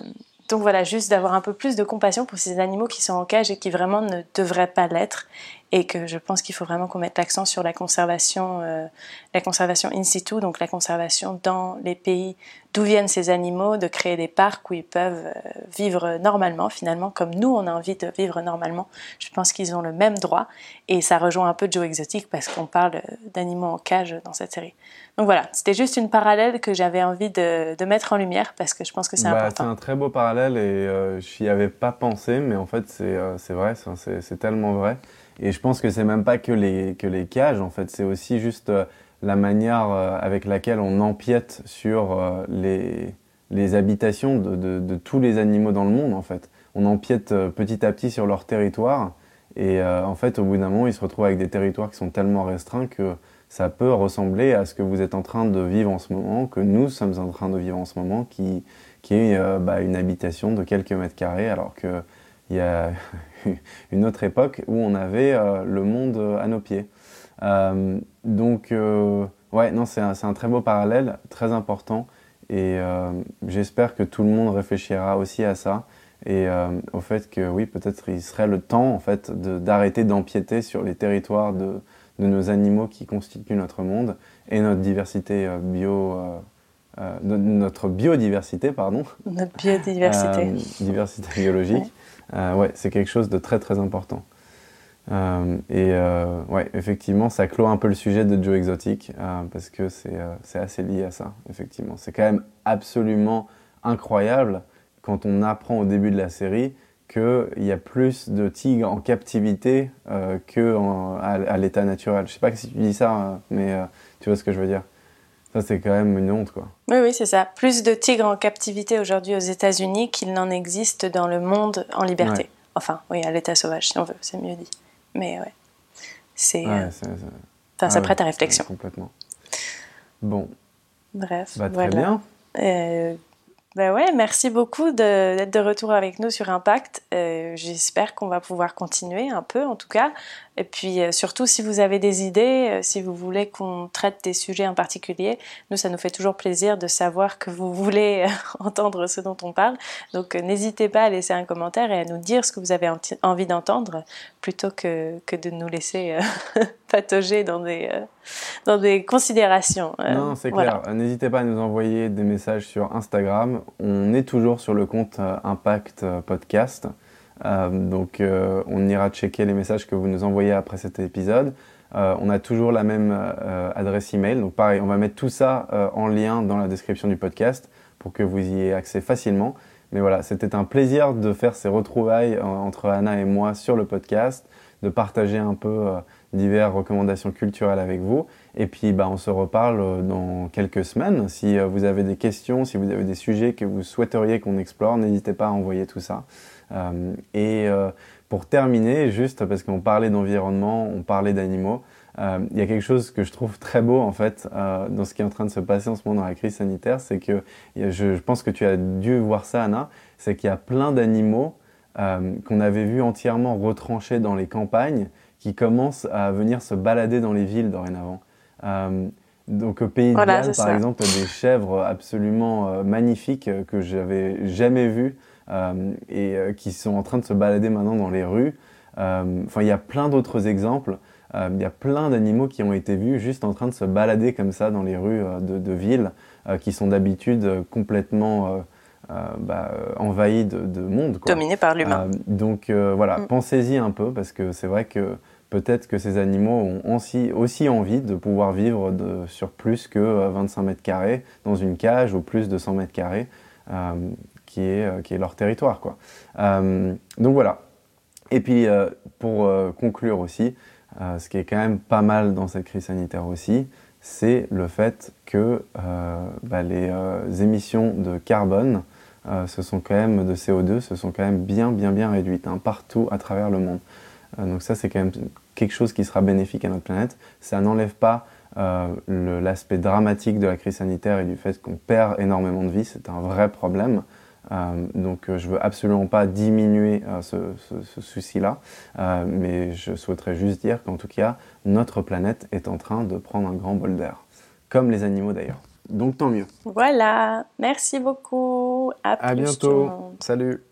donc voilà, juste d'avoir un peu plus de compassion pour ces animaux qui sont en cage et qui vraiment ne devraient pas l'être et que je pense qu'il faut vraiment qu'on mette l'accent sur la conservation, euh, la conservation in situ, donc la conservation dans les pays d'où viennent ces animaux, de créer des parcs où ils peuvent euh, vivre normalement, finalement, comme nous on a envie de vivre normalement. Je pense qu'ils ont le même droit et ça rejoint un peu Joe Exotic parce qu'on parle d'animaux en cage dans cette série. Donc voilà, c'était juste une parallèle que j'avais envie de, de, mettre en lumière parce que je pense que c'est bah, important. C'est un très beau parallèle et euh, je n'y avais pas pensé, mais en fait c'est euh, vrai, c'est tellement vrai. Et je pense que c'est même pas que les, que les cages, en fait, c'est aussi juste euh, la manière euh, avec laquelle on empiète sur euh, les, les habitations de, de, tous les animaux dans le monde, en fait. on empiète petit à petit sur leur territoire. Et en fait, au bout d'un moment, ils se retrouvent avec des territoires qui sont tellement restreints que ça peut ressembler à ce que vous êtes en train de vivre en ce moment, que nous sommes en train de vivre en ce moment, qui, qui est bah, une habitation de quelques mètres carrés, alors qu'il y a [LAUGHS] une autre époque où on avait euh, le monde à nos pieds. Euh, donc, ouais, non, c'est un, très beau parallèle, très important, et j'espère que tout le monde réfléchira aussi à ça et au fait que oui, peut-être il serait le temps en fait d'arrêter d'empiéter sur les territoires de, nos animaux qui constituent notre monde et notre diversité euh, bio, euh, euh, notre biodiversité, pardon. Notre biodiversité. diversité biologique. Ouais, ouais c'est quelque chose de très très important. et ouais, effectivement, ça clôt un peu le sujet de Joe Exotic parce que c'est assez lié à ça, effectivement. C'est quand même absolument incroyable quand on apprend au début de la série qu'il y a plus de tigres en captivité euh, qu'à à, l'état naturel. Je sais pas si tu dis ça, euh, mais euh, tu vois ce que je veux dire. Ça, c'est quand même une honte, quoi. Oui, oui, c'est ça. Plus de tigres en captivité aujourd'hui aux États-Unis qu'il n'en existe dans le monde en liberté. Enfin, oui, à l'état sauvage, si on veut, c'est mieux dit. Mais ouais, c'est. Ouais, enfin, ça ah prête à réflexion. complètement. Bon. Bref. Bah, très bien. Ben ouais, merci beaucoup d'être de, retour avec nous sur Impact. Euh, J'espère qu'on va pouvoir continuer un peu en tout cas. Et puis euh, surtout si vous avez des idées, euh, si vous voulez qu'on traite des sujets en particulier, nous ça nous fait toujours plaisir de savoir que vous voulez euh, [LAUGHS] entendre ce dont on parle. Donc n'hésitez pas à laisser un commentaire et à nous dire ce que vous avez envie d'entendre plutôt que, que de nous laisser [LAUGHS] patauger dans des, dans des considérations. non, c'est clair. N'hésitez pas à nous envoyer des messages sur Instagram. On est toujours sur le compte Impact Podcast. Euh, donc euh, on ira checker les messages que vous nous envoyez après cet épisode. Euh, on a toujours la même adresse email. Donc pareil, on va mettre tout ça en lien dans la description du podcast pour que vous y ayez accès facilement. Mais voilà, c'était un plaisir de faire ces retrouvailles entre Anna et moi sur le podcast, de partager un peu diverses recommandations culturelles avec vous. Et puis, bah, on se reparle dans quelques semaines. Si vous avez des questions, si vous avez des sujets que vous souhaiteriez qu'on explore, n'hésitez pas à envoyer tout ça. Euh, et euh, pour terminer, juste parce qu'on parlait d'environnement, on parlait d'animaux, euh, il y a quelque chose que je trouve très beau en fait dans ce qui est en train de se passer en ce moment dans la crise sanitaire, c'est que je, pense que tu as dû voir ça, Anna, c'est qu'il y a plein d'animaux qu'on avait vus entièrement retranchés dans les campagnes qui commencent à venir se balader dans les villes dorénavant. donc au Pays de Galles, par exemple, des chèvres absolument magnifiques que j'avais jamais vues euh, et euh, qui sont en train de se balader maintenant dans les rues. Euh, enfin, il y a plein d'autres exemples. Il y a plein d'animaux qui ont été vus juste en train de se balader comme ça dans les rues de, de villes qui sont d'habitude complètement bah, envahis de, de monde. Quoi. Dominés par l'humain. donc voilà, mm. pensez-y un peu parce que c'est vrai que peut-être que ces animaux ont aussi, aussi envie de pouvoir vivre de, sur plus que 25 mètres carrés dans une cage ou plus de 100 mètres carrés qui est, euh, qui est leur territoire. Quoi. Euh, donc voilà. Et puis euh, pour conclure aussi, ce qui est quand même pas mal dans cette crise sanitaire aussi, c'est le fait que bah, les émissions de carbone, ce sont quand même de CO2, se sont quand même bien bien bien réduites hein, partout à travers le monde. donc ça c'est quand même quelque chose qui sera bénéfique à notre planète. Ça n'enlève pas l'aspect dramatique de la crise sanitaire et du fait qu'on perd énormément de vie, c'est un vrai problème. Euh, donc euh, je veux absolument pas diminuer euh, ce, ce, souci-là, mais je souhaiterais juste dire qu'en tout cas, notre planète est en train de prendre un grand bol d'air, comme les animaux d'ailleurs. Donc tant mieux. Voilà, merci beaucoup. À, à bientôt. Salut.